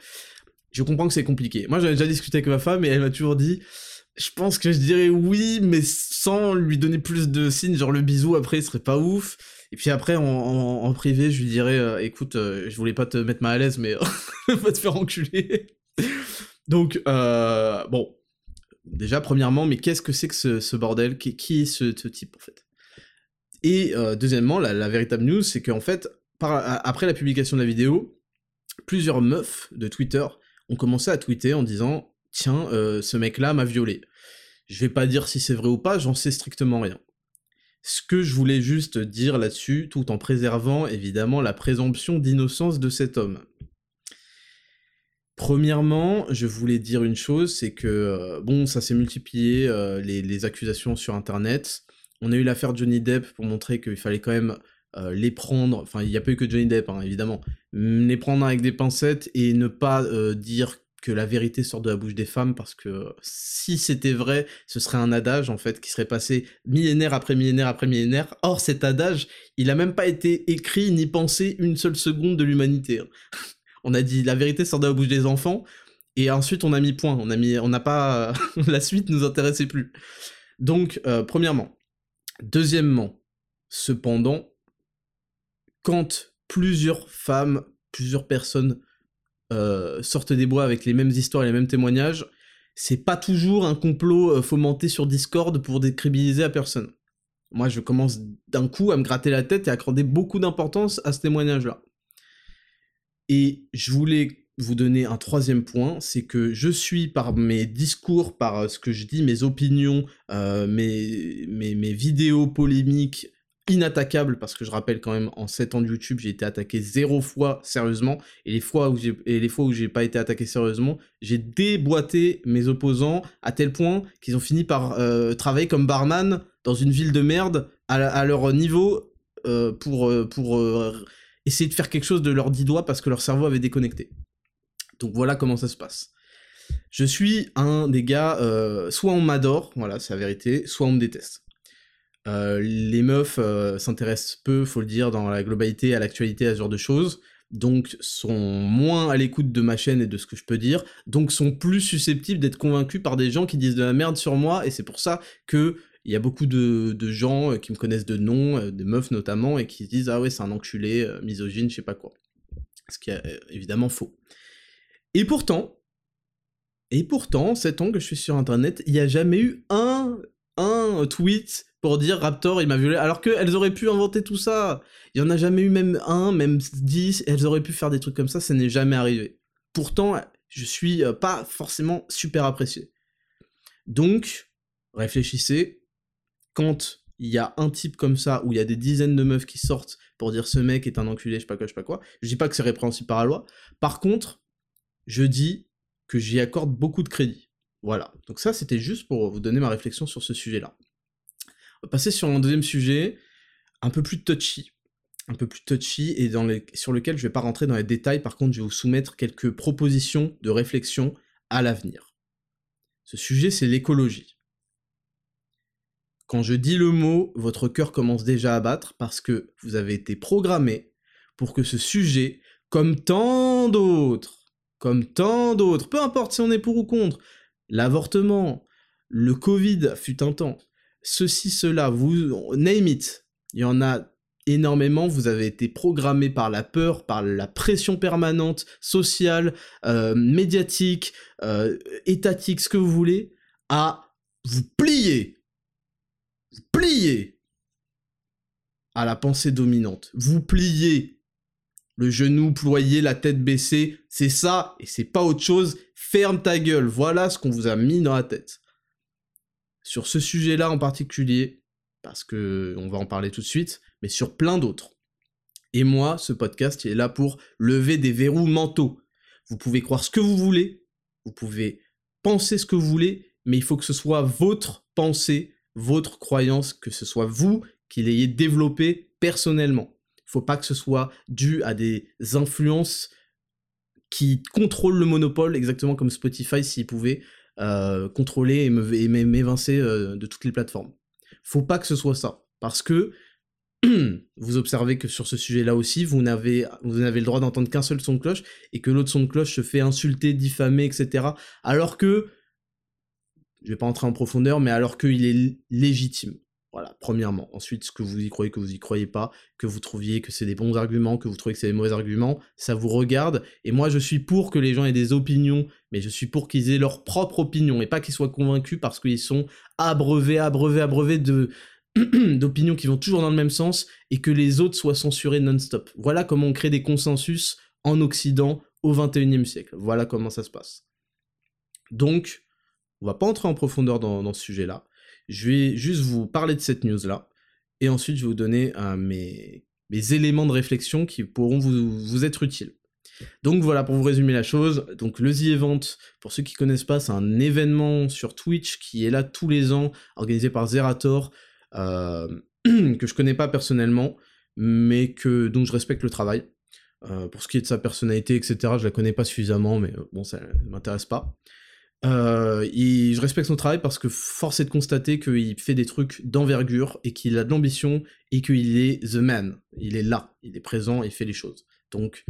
je comprends que c'est compliqué. Moi, j'avais déjà discuté avec ma femme et elle m'a toujours dit, je pense que je dirais oui, mais sans lui donner plus de signes, genre le bisou après, ce serait pas ouf. Et puis après, en, privé, je lui dirais, euh, écoute, euh, je voulais pas te mettre mal à l'aise, mais va te faire enculer. Donc, bon, déjà, premièrement, mais qu'est-ce que c'est que ce, bordel? Qui, est ce type, en fait? Et euh, deuxièmement, la, véritable news, c'est qu'en fait, après la publication de la vidéo, plusieurs meufs de Twitter ont commencé à tweeter en disant Tiens, euh, ce mec-là m'a violé. Je vais pas dire si c'est vrai ou pas, j'en sais strictement rien. Ce que je voulais juste dire là-dessus, tout en préservant évidemment la présomption d'innocence de cet homme. Premièrement, je voulais dire une chose, c'est que, euh, bon, ça s'est multiplié, les, accusations sur Internet, on a eu l'affaire Johnny Depp pour montrer qu'il fallait quand même euh, les prendre, enfin il n'y a pas eu que Johnny Depp hein, évidemment, les prendre avec des pincettes et ne pas euh, dire que la vérité sort de la bouche des femmes parce que si c'était vrai, ce serait un adage en fait qui serait passé millénaire après millénaire après millénaire. Or cet adage, il a même pas été écrit ni pensé une seule seconde de l'humanité. Hein. on a dit la vérité sort de la bouche des enfants et ensuite on a mis point, on a mis on n'a pas la suite nous intéressait plus. Donc euh, premièrement, Deuxièmement, cependant, quand plusieurs femmes, plusieurs personnes euh, sortent des bois avec les mêmes histoires et les mêmes témoignages, c'est pas toujours un complot euh, fomenté sur Discord pour décribiliser à personne. Moi, je commence d'un coup à me gratter la tête et à accorder beaucoup d'importance à ce témoignage-là. Et je voulais vous donner un troisième point, c'est que je suis par mes discours, par euh, ce que je dis, mes opinions, euh, mes, vidéos polémiques inattaquables, parce que je rappelle quand même, en 7 ans de YouTube, j'ai été attaqué zéro fois sérieusement, et les fois où j'ai, et pas été attaqué sérieusement, j'ai déboîté mes opposants à tel point qu'ils ont fini par euh, travailler comme barman dans une ville de merde à, leur niveau pour, essayer de faire quelque chose de leurs dix doigts parce que leur cerveau avait déconnecté. Donc voilà comment ça se passe. Je suis un des gars, soit on m'adore, voilà, c'est la vérité, soit on me déteste. les meufs s'intéressent peu, faut le dire, dans la globalité, à l'actualité, à ce genre de choses, donc sont moins à l'écoute de ma chaîne et de ce que je peux dire, donc sont plus susceptibles d'être convaincus par des gens qui disent de la merde sur moi, et c'est pour ça que il y a beaucoup de, gens euh, qui me connaissent de nom, euh, des meufs notamment, et qui se disent ah ouais c'est un enculé, euh, misogyne, je sais pas quoi. Ce qui est évidemment faux. Et pourtant, et pourtant, 7 ans que je suis sur internet, il n'y a jamais eu un, un tweet pour dire Raptor il m'a violé, alors qu'elles auraient pu inventer tout ça. Il y en a jamais eu même un, même dix, elles auraient pu faire des trucs comme ça, ça n'est jamais arrivé. Pourtant, je suis pas forcément super apprécié. Donc, réfléchissez, quand il y a un type comme ça, où il y a des dizaines de meufs qui sortent pour dire ce mec est un enculé, je sais pas quoi, je sais pas quoi, je dis pas que c'est répréhensible par la loi. Par contre, je dis que j'y accorde beaucoup de crédit. Voilà. Donc ça, c'était juste pour vous donner ma réflexion sur ce sujet-là. On va passer sur un deuxième sujet, un peu plus touchy. Un peu plus touchy et sur lequel je vais pas rentrer dans les détails, par contre, je vais vous soumettre quelques propositions de réflexion à l'avenir. Ce sujet, c'est l'écologie. Quand je dis le mot, votre cœur commence déjà à battre parce que vous avez été programmé pour que ce sujet, comme tant d'autres, comme tant d'autres, peu importe si on est pour ou contre, l'avortement, le Covid fut un temps, ceci, cela, vous, name it, il y en a énormément, vous avez été programmé par la peur, par la pression permanente, sociale, euh, médiatique, euh, étatique, ce que vous voulez, à vous plier vous pliez à la pensée dominante. Vous pliez. Le genou ployé, la tête baissée, c'est ça, et c'est pas autre chose. Ferme ta gueule. Voilà ce qu'on vous a mis dans la tête. Sur ce sujet-là en particulier, parce que on va en parler tout de suite, mais sur plein d'autres. Et moi, ce podcast, est là pour lever des verrous mentaux. Vous pouvez croire ce que vous voulez, vous pouvez penser ce que vous voulez, mais il faut que ce soit votre pensée, votre croyance, que ce soit vous qui l'ayez développé personnellement. Faut pas que ce soit dû à des influences qui contrôlent le monopole, exactement comme Spotify s'il pouvait euh, contrôler et m'évincer euh, de toutes les plateformes. Faut pas que ce soit ça, parce que vous observez que sur ce sujet-là aussi, vous n'avez vous n'avez le droit d'entendre qu'un seul son de cloche et que l'autre son de cloche se fait insulter, diffamer, etc. Alors que je vais pas entrer en profondeur, mais alors qu'il est légitime. Voilà, premièrement. Ensuite, ce que vous y croyez, que vous y croyez pas, que vous trouviez que c'est des bons arguments, que vous trouvez que c'est des mauvais arguments, ça vous regarde. Et moi, je suis pour que les gens aient des opinions, mais je suis pour qu'ils aient leur propre opinion et pas qu'ils soient convaincus parce qu'ils sont abreuvés, abreuvés, abreuvés de d'opinions qui vont toujours dans le même sens et que les autres soient censurés non-stop. Voilà comment on crée des consensus en Occident au 21e siècle. Voilà comment ça se passe. Donc, on va pas entrer en profondeur dans, ce sujet-là. Je vais juste vous parler de cette news-là. Et ensuite, je vais vous donner euh, mes, éléments de réflexion qui pourront vous, être utiles. Donc voilà, pour vous résumer la chose, donc le The Event, pour ceux qui connaissent pas, c'est un événement sur Twitch qui est là tous les ans, organisé par Zerator, euh, que je connais pas personnellement, mais que dont je respecte le travail. Euh, pour ce qui est de sa personnalité, etc., je la connais pas suffisamment, mais bon, ça m'intéresse pas. Euh, je respecte son travail parce que force est de constater qu'il fait des trucs d'envergure et qu'il a de l'ambition et qu'il est the man. Il est là, il est présent, il fait les choses. Donc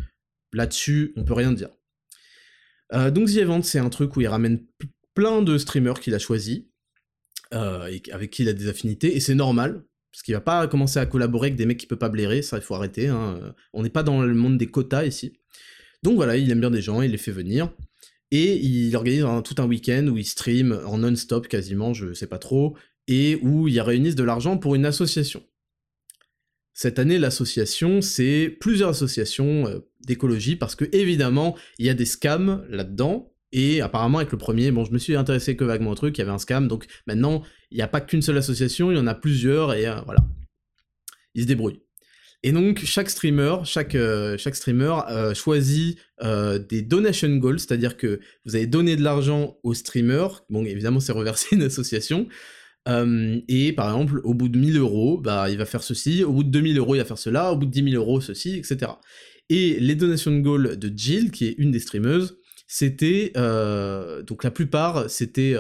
là-dessus, on peut rien dire. Euh, donc The Event, c'est un truc où il ramène plein de streamers qu'il a choisi euh, et avec qui il a des affinités et c'est normal. Parce qu'il va pas commencer à collaborer avec des mecs qui peuvent pas blairer, ça il faut arrêter. Hein. On n'est pas dans le monde des quotas ici. Donc voilà, il aime bien des gens, il les fait venir. Et il organise tout un week-end où il stream en non-stop quasiment, je sais pas trop, et où il réunissent de l'argent pour une association. Cette année, l'association, c'est plusieurs associations euh, d'écologie, parce que évidemment, il y a des scams là-dedans, et apparemment, avec le premier, bon, je me suis intéressé que vaguement au truc, il y avait un scam, donc maintenant, il n'y a pas qu'une seule association, il y en a plusieurs, et euh, voilà. Ils se débrouillent. Et donc, chaque streamer, chaque, euh, chaque streamer euh, choisit des donation goals, c'est-à-dire que vous allez donner de l'argent au streamer, bon, évidemment, c'est reversé une association, et par exemple, au bout de 1000 euros, bah, il va faire ceci, au bout de 2000 euros, il va faire cela, au bout de 10 000 euros, ceci, etc. Et les donation goals de Jill, qui est une des streameuses, c'était euh, donc la plupart c'était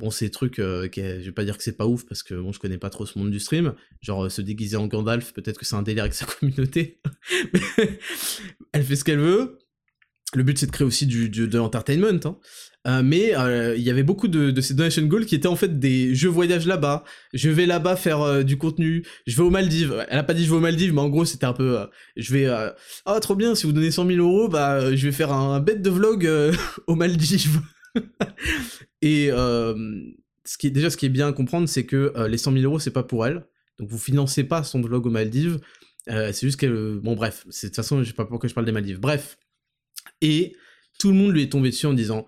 euh, bon ces trucs euh, je vais pas dire que c'est pas ouf parce que bon je connais pas trop ce monde du stream genre se déguiser en Gandalf peut-être que c'est un délire avec sa communauté elle fait ce qu'elle veut le but c'est de créer aussi du, de l'entertainment hein. Euh, mais euh, il y avait beaucoup de, ces donation goals qui étaient en fait des je voyage là-bas, je vais là-bas faire euh, du contenu, je vais aux Maldives. Elle a pas dit je vais aux Maldives, mais en gros c'était un peu je vais ah trop bien si vous donnez 100 000 euros bah je vais faire un, bête de vlog aux Maldives. Et ce qui déjà ce qui est bien à comprendre c'est que les 100 000 euros c'est pas pour elle, donc vous financez pas son vlog aux Maldives. c'est juste qu'elle bon bref, de toute façon je sais pas pourquoi je parle des Maldives. Bref et tout le monde lui est tombé dessus en disant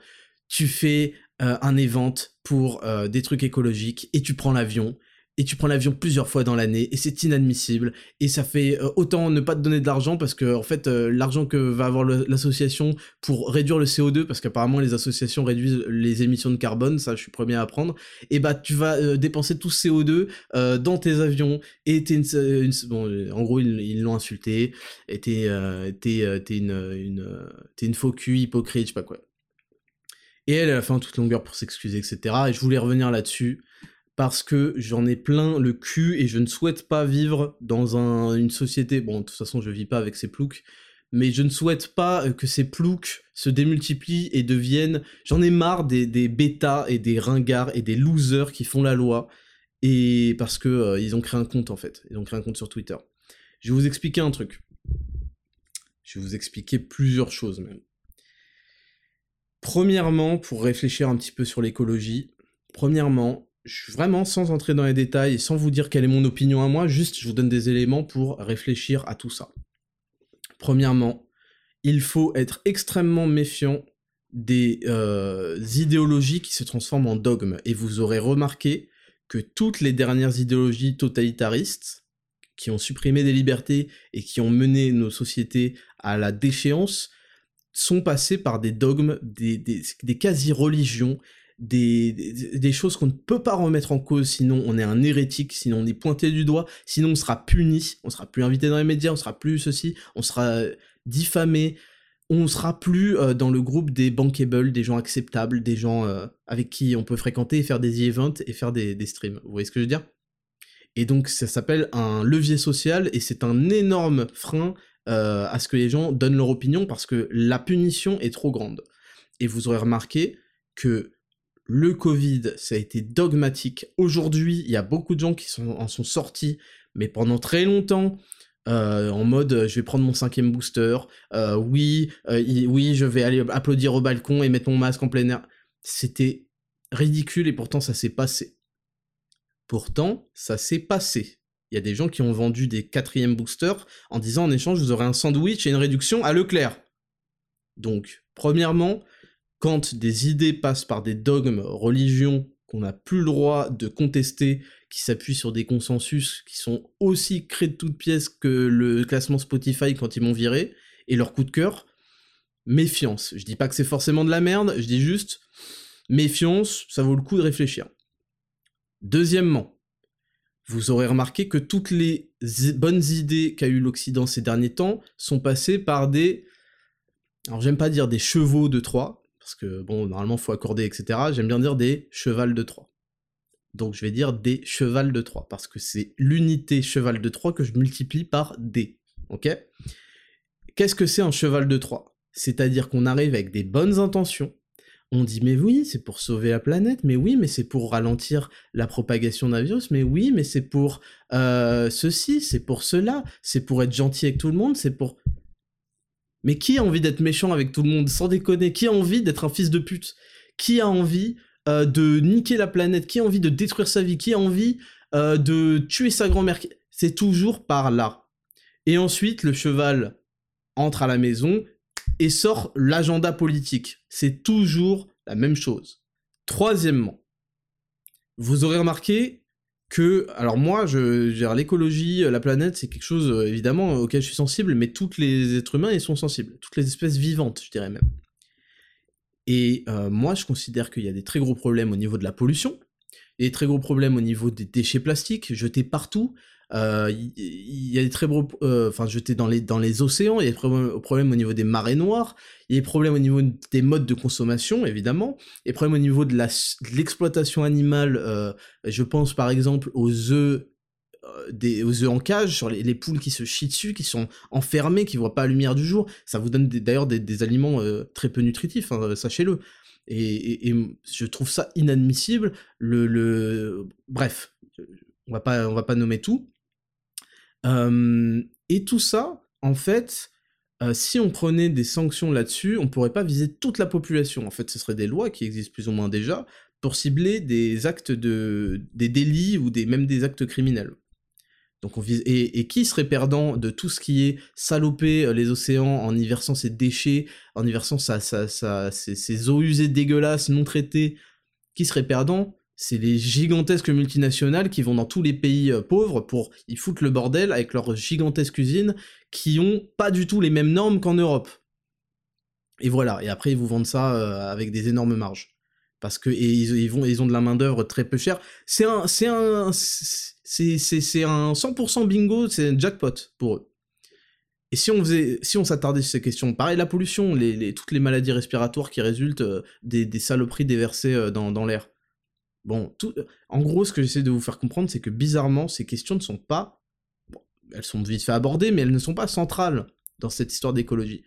tu fais un event pour des trucs écologiques et tu prends l'avion et tu prends l'avion plusieurs fois dans l'année et c'est inadmissible et ça fait euh, autant ne pas te donner de l'argent parce que en fait l'argent que va avoir l'association pour réduire le CO2 parce qu'apparemment les associations réduisent les émissions de carbone ça je suis premier à apprendre et bah tu vas dépenser tout ce CO2 dans tes avions et t'es une, bon en gros ils l'ont insulté et t'es une une t'es une faux cul hypocrite je sais pas quoi et elle, elle a fait en toute longueur pour s'excuser, etc. Et je voulais revenir là-dessus parce que j'en ai plein le cul et je ne souhaite pas vivre dans une société. Bon, de toute façon, je vis pas avec ces ploucs, mais je ne souhaite pas que ces ploucs se démultiplient et deviennent. J'en ai marre des, des bêtas et des ringards et des losers qui font la loi et parce que euh, ils ont créé un compte en fait. Ils ont créé un compte sur Twitter. Je vais vous expliquer un truc. Je vais vous expliquer plusieurs choses même. Premièrement, pour réfléchir un petit peu sur l'écologie, premièrement, vraiment sans entrer dans les détails et sans vous dire quelle est mon opinion à moi, juste je vous donne des éléments pour réfléchir à tout ça. Premièrement, il faut être extrêmement méfiant des euh, idéologies qui se transforment en dogmes. Et vous aurez remarqué que toutes les dernières idéologies totalitaristes, qui ont supprimé des libertés et qui ont mené nos sociétés à la déchéance, sont passés par des dogmes, des, des, quasi-religions, des, choses qu'on ne peut pas remettre en cause, sinon on est un hérétique, sinon on est pointé du doigt, sinon on sera puni, on sera plus invité dans les médias, on sera plus ceci, on sera diffamé, on sera plus euh, dans le groupe des bankable, des gens acceptables, des gens euh, avec qui on peut fréquenter et faire des events et faire des, streams. Vous voyez ce que je veux dire? Et donc ça s'appelle un levier social et c'est un énorme frein euh, à ce que les gens donnent leur opinion parce que la punition est trop grande. Et vous aurez remarqué que le Covid, ça a été dogmatique. Aujourd'hui, il y a beaucoup de gens qui sont, en sont sortis, mais pendant très longtemps, euh, en mode je vais prendre mon cinquième booster, euh, oui, oui, je vais aller applaudir au balcon et mettre mon masque en plein air. C'était ridicule et pourtant ça s'est passé. Pourtant, ça s'est passé il y a des gens qui ont vendu des quatrièmes boosters en disant en échange vous aurez un sandwich et une réduction à Leclerc. Donc, premièrement, quand des idées passent par des dogmes, religions qu'on n'a plus le droit de contester, qui s'appuient sur des consensus qui sont aussi créés de toutes pièces que le classement Spotify quand ils m'ont viré, et leur coup de cœur, méfiance. Je dis pas que c'est forcément de la merde, je dis juste méfiance, ça vaut le coup de réfléchir. Deuxièmement, vous aurez remarqué que toutes les bonnes idées qu'a eu l'Occident ces derniers temps sont passées par des... Alors j'aime pas dire des chevaux de Troie, parce que bon, normalement faut accorder, etc. J'aime bien dire des chevals de Troie. Donc je vais dire des chevals de Troie, parce que c'est l'unité cheval de Troie que je multiplie par D. Ok? Qu'est-ce que c'est un cheval de Troie? C'est-à-dire qu'on arrive avec des bonnes intentions, on dit mais oui, c'est pour sauver la planète, mais oui, mais c'est pour ralentir la propagation d'un virus, mais oui, mais c'est pour euh, ceci, c'est pour cela, c'est pour être gentil avec tout le monde, c'est pour... Mais qui a envie d'être méchant avec tout le monde, sans déconner? Qui a envie d'être un fils de pute? Qui a envie euh, de niquer la planète? Qui a envie de détruire sa vie? Qui a envie euh, de tuer sa grand-mère? C'est toujours par là. Et ensuite, le cheval entre à la maison et sort l'agenda politique. C'est toujours la même chose. Troisièmement, vous aurez remarqué que, alors moi, je l'écologie, la planète, c'est quelque chose euh, évidemment auquel je suis sensible, mais tous les êtres humains ils sont sensibles, toutes les espèces vivantes, je dirais même. Et euh, moi, je considère qu'il y a des très gros problèmes au niveau de la pollution, et des très gros problèmes au niveau des déchets plastiques jetés partout, euh, il y, a des très gros, euh, enfin jetés dans les dans les océans. Il y a des problèmes, au niveau des marées noires. Il y a des problèmes au niveau des modes de consommation, évidemment. Des problèmes au niveau de l'exploitation animale. Euh, je pense par exemple aux œufs des, aux œufs en cage, sur les, poules qui se chient dessus, qui sont enfermées, qui voient pas la lumière du jour. Ça vous donne d'ailleurs des, aliments très peu nutritifs, hein, sachez-le. Et, je trouve ça inadmissible. Le, le... Bref, on va pas, on va pas nommer tout et tout ça, en fait, si on prenait des sanctions là-dessus, on pourrait pas viser toute la population. En fait, ce seraient des lois qui existent plus ou moins déjà pour cibler des actes de, des délits ou des, même des actes criminels. Donc on vise et, qui serait perdant de tout ce qui est saloper les océans en y versant ses déchets, en y versant sa, ses eaux usées dégueulasses non traitées? Qui serait perdant c'est les gigantesques multinationales qui vont dans tous les pays euh, pauvres pour y foutre le bordel avec leurs gigantesques usines qui ont pas du tout les mêmes normes qu'en Europe. Et voilà, et après ils vous vendent ça euh, avec des énormes marges. Parce que ils, ils ont de la main d'œuvre très peu chère. C'est un, c'est un, c'est, un 100% bingo, c'est un jackpot pour eux. Et si on s'attardait sur ces questions, pareil la pollution, toutes les maladies respiratoires qui résultent euh, des, saloperies déversées dans l'air. Bon, en gros, ce que j'essaie de vous faire comprendre, c'est que bizarrement, ces questions ne sont pas. elles sont vite fait abordées, mais elles ne sont pas centrales dans cette histoire d'écologie.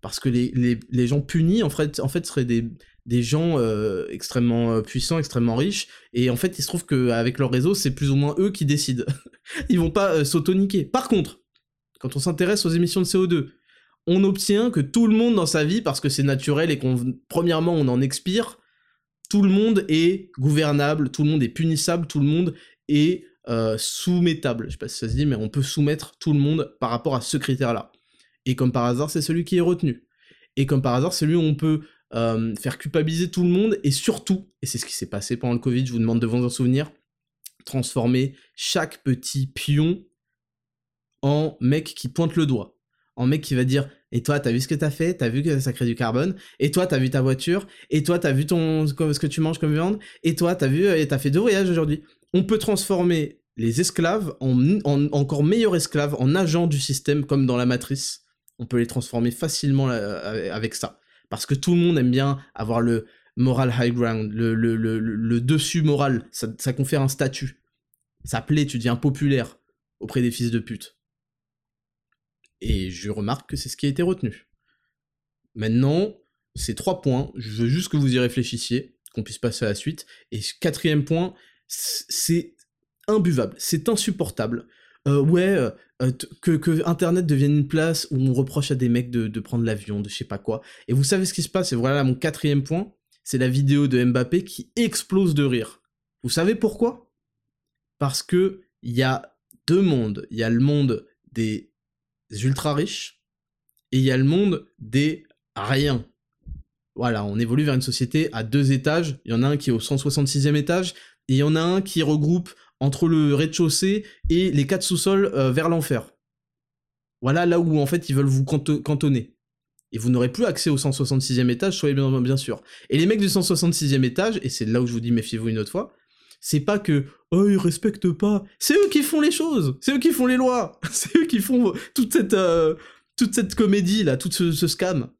Parce que les, gens punis, en fait, en fait seraient des, des gens euh, extrêmement euh, puissants, extrêmement riches, et en fait, il se trouve qu'avec leur réseau, c'est plus ou moins eux qui décident. Ils vont pas euh, s'autoniquer. Par contre, quand on s'intéresse aux émissions de CO2, on obtient que tout le monde dans sa vie, parce que c'est naturel et qu'on, premièrement, on en expire, tout le monde est gouvernable, tout le monde est punissable, tout le monde est euh, soumettable. Je sais pas si ça se dit, mais on peut soumettre tout le monde par rapport à ce critère-là. Et comme par hasard, c'est celui qui est retenu. Et comme par hasard, c'est celui où on peut euh, faire culpabiliser tout le monde et surtout, et c'est ce qui s'est passé pendant le Covid, je vous demande de vous en souvenir, transformer chaque petit pion en mec qui pointe le doigt, en mec qui va dire et toi, t'as vu ce que t'as fait? T'as vu que ça crée du carbone? Et toi, t'as vu ta voiture? Et toi, t'as vu ton ce que tu manges comme viande? Et toi, t'as vu et t'as fait deux voyages aujourd'hui. On peut transformer les esclaves en, encore meilleurs esclaves, en agents du système comme dans la matrice. On peut les transformer facilement euh, avec ça. Parce que tout le monde aime bien avoir le moral high ground, le, dessus moral. Ça, ça confère un statut. Ça plaît, tu deviens populaire auprès des fils de pute. Et je remarque que c'est ce qui a été retenu. Maintenant, ces trois points, je veux juste que vous y réfléchissiez, qu'on puisse passer à la suite. Et quatrième point, c'est imbuvable, c'est insupportable. Euh, ouais, euh, euh, que, Internet devienne une place où on reproche à des mecs de, prendre l'avion, de je sais pas quoi. Et vous savez ce qui se passe, et voilà mon quatrième point, c'est la vidéo de Mbappé qui explose de rire. Vous savez pourquoi? Parce que il y a deux mondes. Il y a le monde des ultra riches, et il y a le monde des rien. Voilà, on évolue vers une société à deux étages, il y en a un qui est au 166e étage, et il y en a un qui regroupe entre le rez-de-chaussée et les quatre sous-sols euh, vers l'enfer. Voilà là où en fait ils veulent vous cantonner. Et vous n'aurez plus accès au 166e étage, soyez bien, bien sûr. Et les mecs du 166e étage, et c'est là où je vous dis méfiez-vous une autre fois, c'est pas que oh ils respectent pas, c'est eux qui font les choses, c'est eux qui font les lois, c'est eux qui font toute cette euh, toute cette comédie là, tout ce, scam.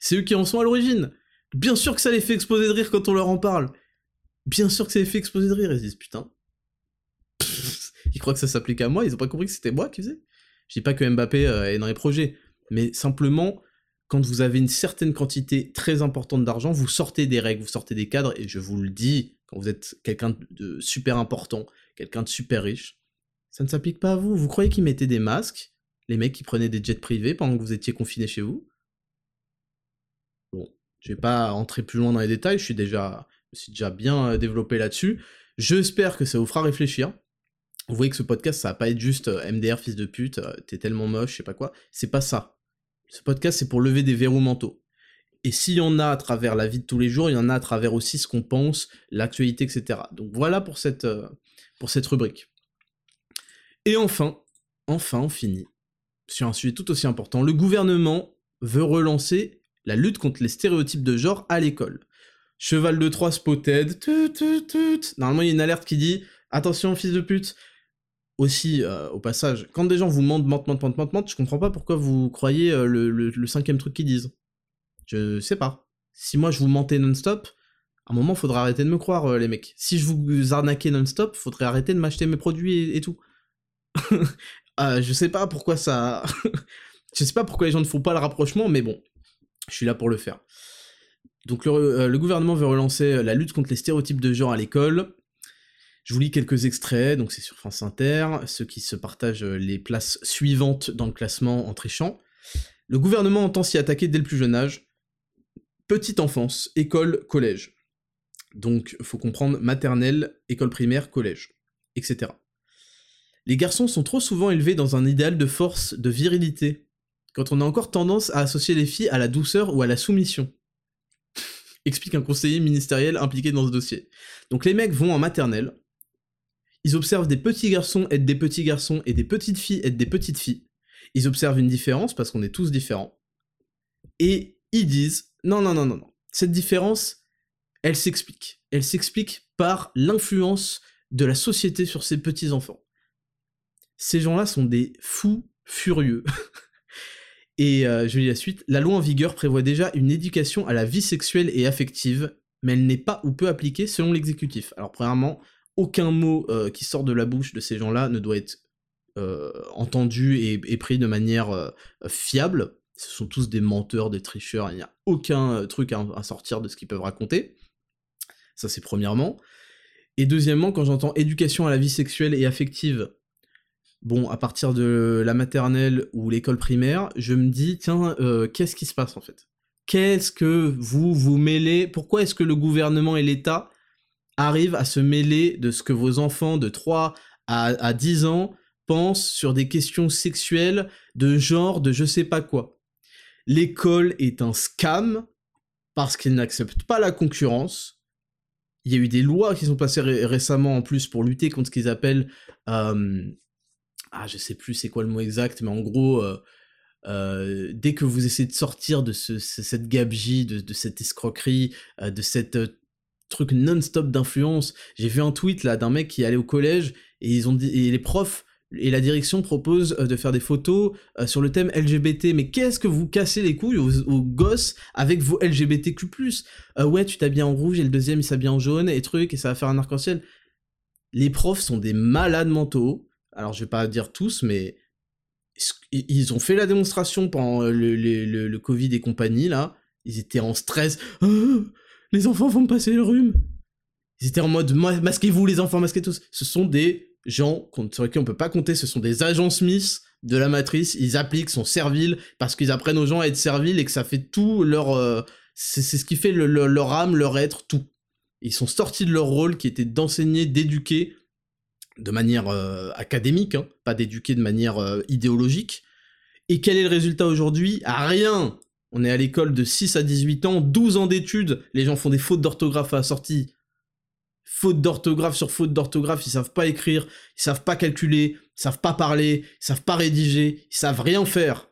C'est eux qui en sont à l'origine. Bien sûr que ça les fait exploser de rire quand on leur en parle. Bien sûr que ça les fait exploser de rire. Ils se disent putain. ils croient que ça s'applique à moi. Ils ont pas compris que c'était moi qui faisais. Je dis pas que Mbappé euh, est dans les projets, mais simplement quand vous avez une certaine quantité très importante d'argent, vous sortez des règles, vous sortez des cadres, et je vous le dis, quand vous êtes quelqu'un de super important, quelqu'un de super riche, ça ne s'applique pas à vous. Vous croyez qu'ils mettaient des masques, les mecs qui prenaient des jets privés pendant que vous étiez confinés chez vous? Bon, je vais pas entrer plus loin dans les détails, je suis déjà, je suis déjà bien euh, développé là-dessus. J'espère que ça vous fera réfléchir. vous voyez que ce podcast, ça va pas être juste euh, MDR, fils de pute, euh, t'es tellement moche, je sais pas quoi. C'est pas ça. Ce podcast, c'est pour lever des verrous mentaux. Et s'il y en a à travers la vie de tous les jours, il y en a à travers aussi ce qu'on pense, l'actualité, etc. Donc voilà pour cette, euh, pour cette rubrique. Et enfin, enfin, on finit sur un sujet tout aussi important. Le gouvernement veut relancer la lutte contre les stéréotypes de genre à l'école. Cheval de Troie spotted, tut, tut, tut. Normalement, il y a une alerte qui dit Attention, fils de pute, aussi, euh, au passage, quand des gens vous mentent, mentent, mentent, mentent, mentent, mentent je comprends pas pourquoi vous croyez euh, le, cinquième truc qu'ils disent. Je sais pas. Si moi je vous mentais non-stop, à un moment, faudra arrêter de me croire, euh, les mecs. Si je vous arnaquais non-stop, faudrait arrêter de m'acheter mes produits et, tout. je sais pas pourquoi ça... je sais pas pourquoi les gens ne font pas le rapprochement, mais bon, je suis là pour le faire. Donc le gouvernement veut relancer la lutte contre les stéréotypes de genre à l'école. Je vous lis quelques extraits, donc c'est sur France Inter, ceux qui se partagent euh, les places suivantes dans le classement en trichant. Le gouvernement entend s'y attaquer dès le plus jeune âge. Petite enfance, école, collège. Donc, faut comprendre maternelle, école primaire, collège, etc. Les garçons sont trop souvent élevés dans un idéal de force, de virilité, quand on a encore tendance à associer les filles à la douceur ou à la soumission. Explique un conseiller ministériel impliqué dans ce dossier. Donc les mecs vont en maternelle, ils observent des petits garçons être des petits garçons et des petites filles être des petites filles. Ils observent une différence parce qu'on est tous différents. Et ils disent non, non, non, non, non. Cette différence, elle s'explique. Elle s'explique par l'influence de la société sur ces petits enfants. Ces gens-là sont des fous furieux. et euh, je lis la suite. La loi en vigueur prévoit déjà une éducation à la vie sexuelle et affective, mais elle n'est pas ou peu appliquée selon l'exécutif. Alors premièrement, aucun mot euh, qui sort de la bouche de ces gens-là ne doit être euh, entendu et, pris de manière fiable. Ce sont tous des menteurs, des tricheurs, il n'y a aucun truc à, sortir de ce qu'ils peuvent raconter. Ça c'est premièrement. Et deuxièmement, quand j'entends éducation à la vie sexuelle et affective, bon, à partir de la maternelle ou l'école primaire, je me dis, tiens, qu'est-ce qui se passe en fait? Qu'est-ce que vous vous mêlez? Pourquoi est-ce que le gouvernement et l'État arrive à se mêler de ce que vos enfants de 3 à, 10 ans pensent sur des questions sexuelles, de genre, de je sais pas quoi? L'école est un scam parce qu'il n'accepte pas la concurrence. Il y a eu des lois qui sont passées récemment en plus pour lutter contre ce qu'ils appellent... Euh, ah, je sais plus c'est quoi le mot exact, mais en gros... Euh, euh, dès que vous essayez de sortir de cette gabegie, de, cette escroquerie, de cette truc non-stop d'influence. J'ai vu un tweet là d'un mec qui allait au collège et ils ont dit et les profs et la direction propose euh, de faire des photos euh, sur le thème LGBT. Mais qu'est-ce que vous cassez les couilles aux, gosses avec vos LGBTQ+. Euh, ouais, tu t'habilles en rouge et le deuxième il s'habille en jaune et truc et ça va faire un arc-en-ciel. Les profs sont des malades mentaux. Alors je vais pas dire tous, mais ils ont fait la démonstration pendant le, le Covid et compagnie là. Ils étaient en stress. Ah, les enfants vont me passer le rhume. Ils étaient en mode masquez-vous les enfants, masquez tous. Ce sont des gens sur lesquels on peut pas compter, ce sont des agents Smith de la matrice, ils appliquent, sont serviles, parce qu'ils apprennent aux gens à être serviles et que ça fait tout leur... Euh, c'est ce qui fait leur âme, leur être, tout. Ils sont sortis de leur rôle qui était d'enseigner, d'éduquer, de manière euh, académique, hein, pas d'éduquer de manière euh, idéologique. Et quel est le résultat aujourd'hui? Rien on est à l'école de 6 à 18 ans, 12 ans d'études, les gens font des fautes d'orthographe à la sortie. Fautes d'orthographe sur fautes d'orthographe, ils savent pas écrire, ils savent pas calculer, ils savent pas parler, ils savent pas rédiger, ils savent rien faire.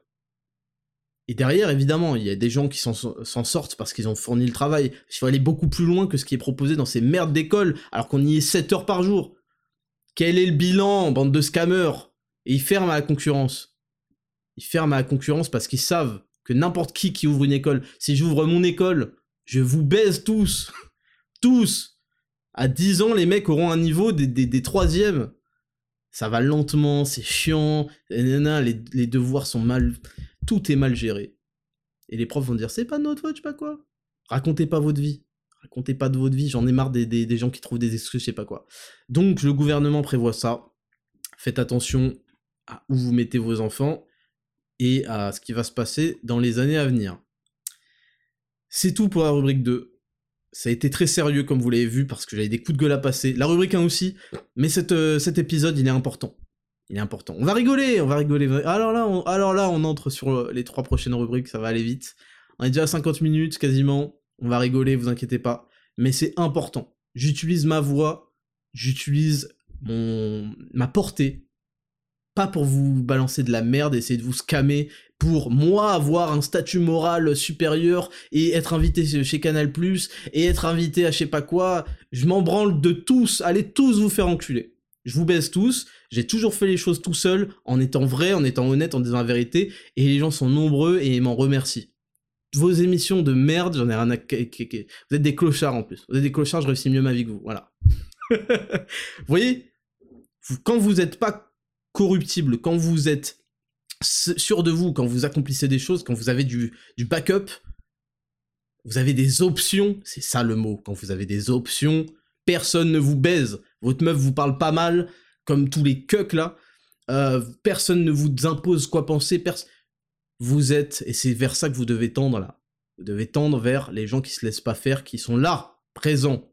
Et derrière, évidemment, il y a des gens qui s'en sortent parce qu'ils ont fourni le travail. Il faut aller beaucoup plus loin que ce qui est proposé dans ces merdes d'école, alors qu'on y est 7 heures par jour. Quel est le bilan, bande de scammers? Et ils ferment à la concurrence. Ils ferment à la concurrence parce qu'ils savent que n'importe qui qui ouvre une école. Si j'ouvre mon école, je vous baise tous. tous. À 10 ans, les mecs auront un niveau des, des, troisièmes. Ça va lentement, c'est chiant. Les, les devoirs sont mal. Tout est mal géré. Et les profs vont dire c'est pas notre faute, je sais pas quoi. Racontez pas votre vie. Racontez pas de votre vie, j'en ai marre des, des, des, gens qui trouvent des excuses, je sais pas quoi. Donc le gouvernement prévoit ça. Faites attention à où vous mettez vos enfants et à ce qui va se passer dans les années à venir. C'est tout pour la rubrique 2. Ça a été très sérieux, comme vous l'avez vu, parce que j'avais des coups de gueule à passer. La rubrique 1 aussi, mais euh, cet épisode, il est important. Il est important. On va rigoler, on va rigoler. Alors là, on, alors là, on entre sur les trois prochaines rubriques, ça va aller vite. On est déjà à 50 minutes quasiment. On va rigoler, vous inquiétez pas. Mais c'est important. J'utilise ma voix, j'utilise mon ma portée, pas pour vous balancer de la merde, essayer de vous scammer, pour moi avoir un statut moral supérieur et être invité chez Canal+, et être invité à je sais pas quoi, je m'en branle de tous, allez tous vous faire enculer. Je vous baisse tous, j'ai toujours fait les choses tout seul, en étant vrai, en étant honnête, en disant la vérité, et les gens sont nombreux et m'en remercient vos émissions de merde, j'en ai rien à... Vous êtes des clochards en plus. Vous êtes des clochards, je réussis mieux ma vie que vous. Voilà. vous voyez? Quand vous n'êtes pas corruptible, quand vous êtes sûr de vous, quand vous accomplissez des choses, quand vous avez du, du backup, vous avez des options, c'est ça le mot, quand vous avez des options, personne ne vous baise, votre meuf vous parle pas mal, comme tous les cucks là, euh, personne ne vous impose quoi penser, vous êtes, et c'est vers ça que vous devez tendre là, vous devez tendre vers les gens qui se laissent pas faire, qui sont là, présents.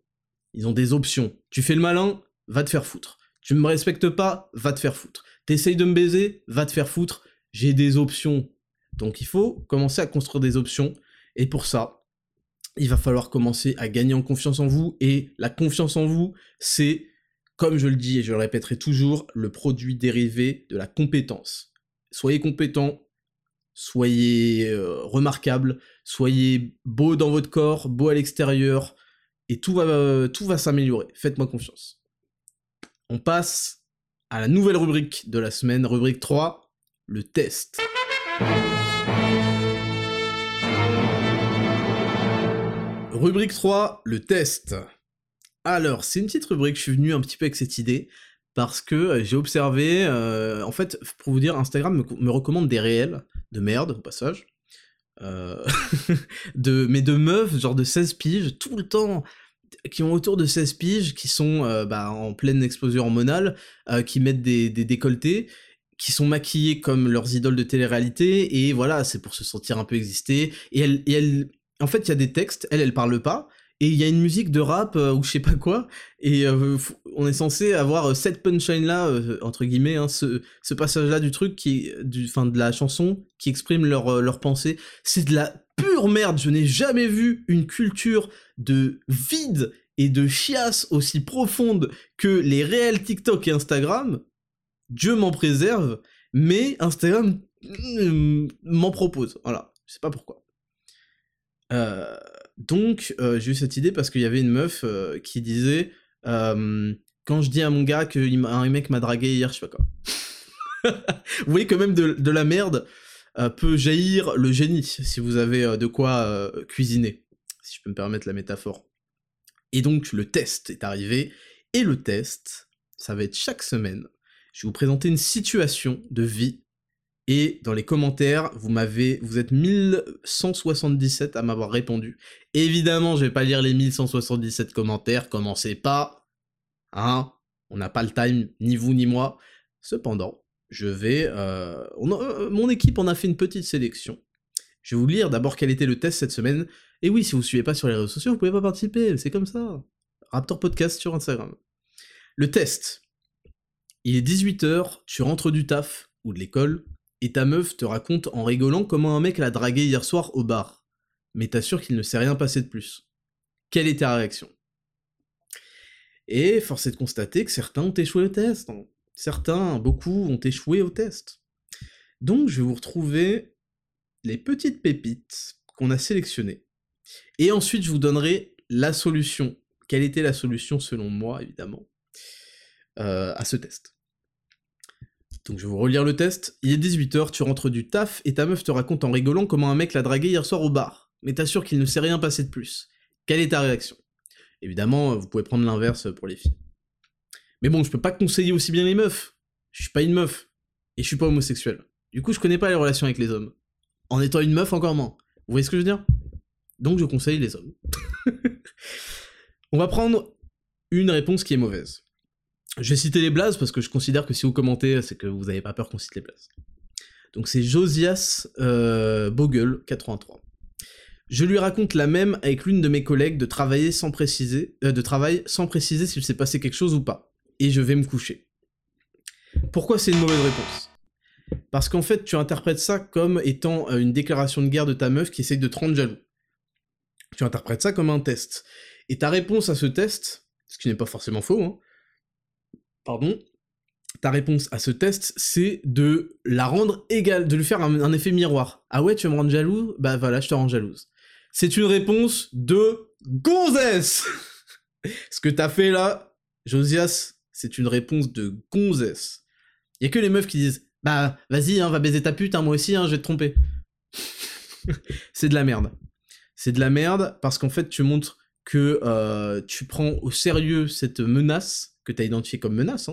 Ils ont des options. Tu fais le malin, va te faire foutre. Tu me respectes pas, va te faire foutre. T'essayes de me baiser, va te faire foutre. J'ai des options. Donc il faut commencer à construire des options. Et pour ça, il va falloir commencer à gagner en confiance en vous. Et la confiance en vous, c'est, comme je le dis et je le répéterai toujours, le produit dérivé de la compétence. Soyez compétent, soyez euh, remarquable, soyez beau dans votre corps, beau à l'extérieur, et tout va, tout va s'améliorer. Faites-moi confiance. On passe à la nouvelle rubrique de la semaine, rubrique 3, le test. Rubrique 3, le test. Alors, c'est une petite rubrique, je suis venu un petit peu avec cette idée, parce que euh, j'ai observé, euh, en fait, pour vous dire, Instagram me, recommande des réels de merde, au passage, euh, de, mais de meufs, genre de 16 piges, tout le temps, qui ont autour de 16 piges, qui sont bah, en pleine explosion hormonale, qui mettent des, décolletés, qui sont maquillés comme leurs idoles de télé-réalité, et voilà, c'est pour se sentir un peu exister, et elle, en fait, il y a des textes, elle, elle parle pas, et il y a une musique de rap euh, ou je sais pas quoi, et euh, on est censé avoir euh, cette punchline là, entre guillemets, hein, ce, passage là du truc, qui, du, fin, de la chanson, qui exprime leur, leur pensée. C'est de la pure merde, je n'ai jamais vu une culture de vide et de chiasse aussi profonde que les réels TikTok et Instagram. Dieu m'en préserve, mais Instagram m'en propose. Voilà, je sais pas pourquoi. Euh, donc, euh, j'ai eu cette idée parce qu'il y avait une meuf euh, qui disait Quand je dis à mon gars qu'un mec m'a dragué hier, je sais pas quoi. vous voyez que même de, la merde peut jaillir le génie, si vous avez de quoi cuisiner, si je peux me permettre la métaphore. Et donc, le test est arrivé, et le test, ça va être chaque semaine. Je vais vous présenter une situation de vie et dans les commentaires, vous m'avez, vous êtes 1177 à m'avoir répondu. Évidemment, je vais pas lire les 1177 commentaires, commencez pas, hein, on n'a pas le time, ni vous ni moi. Cependant, je vais, euh, euh, mon équipe en a fait une petite sélection. Je vais vous lire d'abord quel était le test cette semaine. Et oui, si vous suivez pas sur les réseaux sociaux, vous pouvez pas participer, c'est comme ça. Raptor Podcast sur Instagram. Le test. Il est 18h, tu rentres du taf ou de l'école, et ta meuf te raconte en rigolant comment un mec l'a dragué hier soir au bar, mais t'assures qu'il ne s'est rien passé de plus. Quelle est ta réaction? Et force est de constater que certains ont échoué au test. Hein. Certains, beaucoup, ont échoué au test. Donc je vais vous retrouver les petites pépites qu'on a sélectionnées. Et ensuite je vous donnerai la solution. Quelle était la solution selon moi, évidemment, euh, à ce test. Donc je vais vous relire le test. Il est 18h, tu rentres du taf et ta meuf te raconte en rigolant comment un mec l'a dragué hier soir au bar. Mais t'assures qu'il ne s'est rien passé de plus. Quelle est ta réaction? Évidemment, vous pouvez prendre l'inverse pour les filles. Mais bon, je peux pas conseiller aussi bien les meufs. Je suis pas une meuf. Et je suis pas homosexuel. Du coup, je connais pas les relations avec les hommes. En étant une meuf, encore moins. Vous voyez ce que je veux dire? Donc je conseille les hommes. On va prendre une réponse qui est mauvaise. Je vais citer les blazes parce que je considère que si vous commentez, c'est que vous n'avez pas peur qu'on cite les blazes. Donc c'est Josias euh, Bogle, 83. Je lui raconte la même avec l'une de mes collègues de travailler sans préciser, euh, de travail sans préciser s'il s'est passé quelque chose ou pas. Et je vais me coucher. Pourquoi c'est une mauvaise réponse? Parce qu'en fait, tu interprètes ça comme étant euh, une déclaration de guerre de ta meuf qui essaye de te rendre jaloux. Tu interprètes ça comme un test. Et ta réponse à ce test, ce qui n'est pas forcément faux, hein, pardon, ta réponse à ce test, c'est de la rendre égale, de lui faire un, effet miroir. Ah ouais, tu veux me rendre jaloux? Bah voilà, je te rends jalouse. C'est une réponse de gonzesse Ce que t'as fait là, Josias, c'est une réponse de gonzesse. Y a que les meufs qui disent Bah vas-y, hein, va baiser ta pute, hein, moi aussi, hein, je vais te tromper. c'est de la merde. C'est de la merde parce qu'en fait, tu montres que euh, tu prends au sérieux cette menace que t'as identifiée comme menace,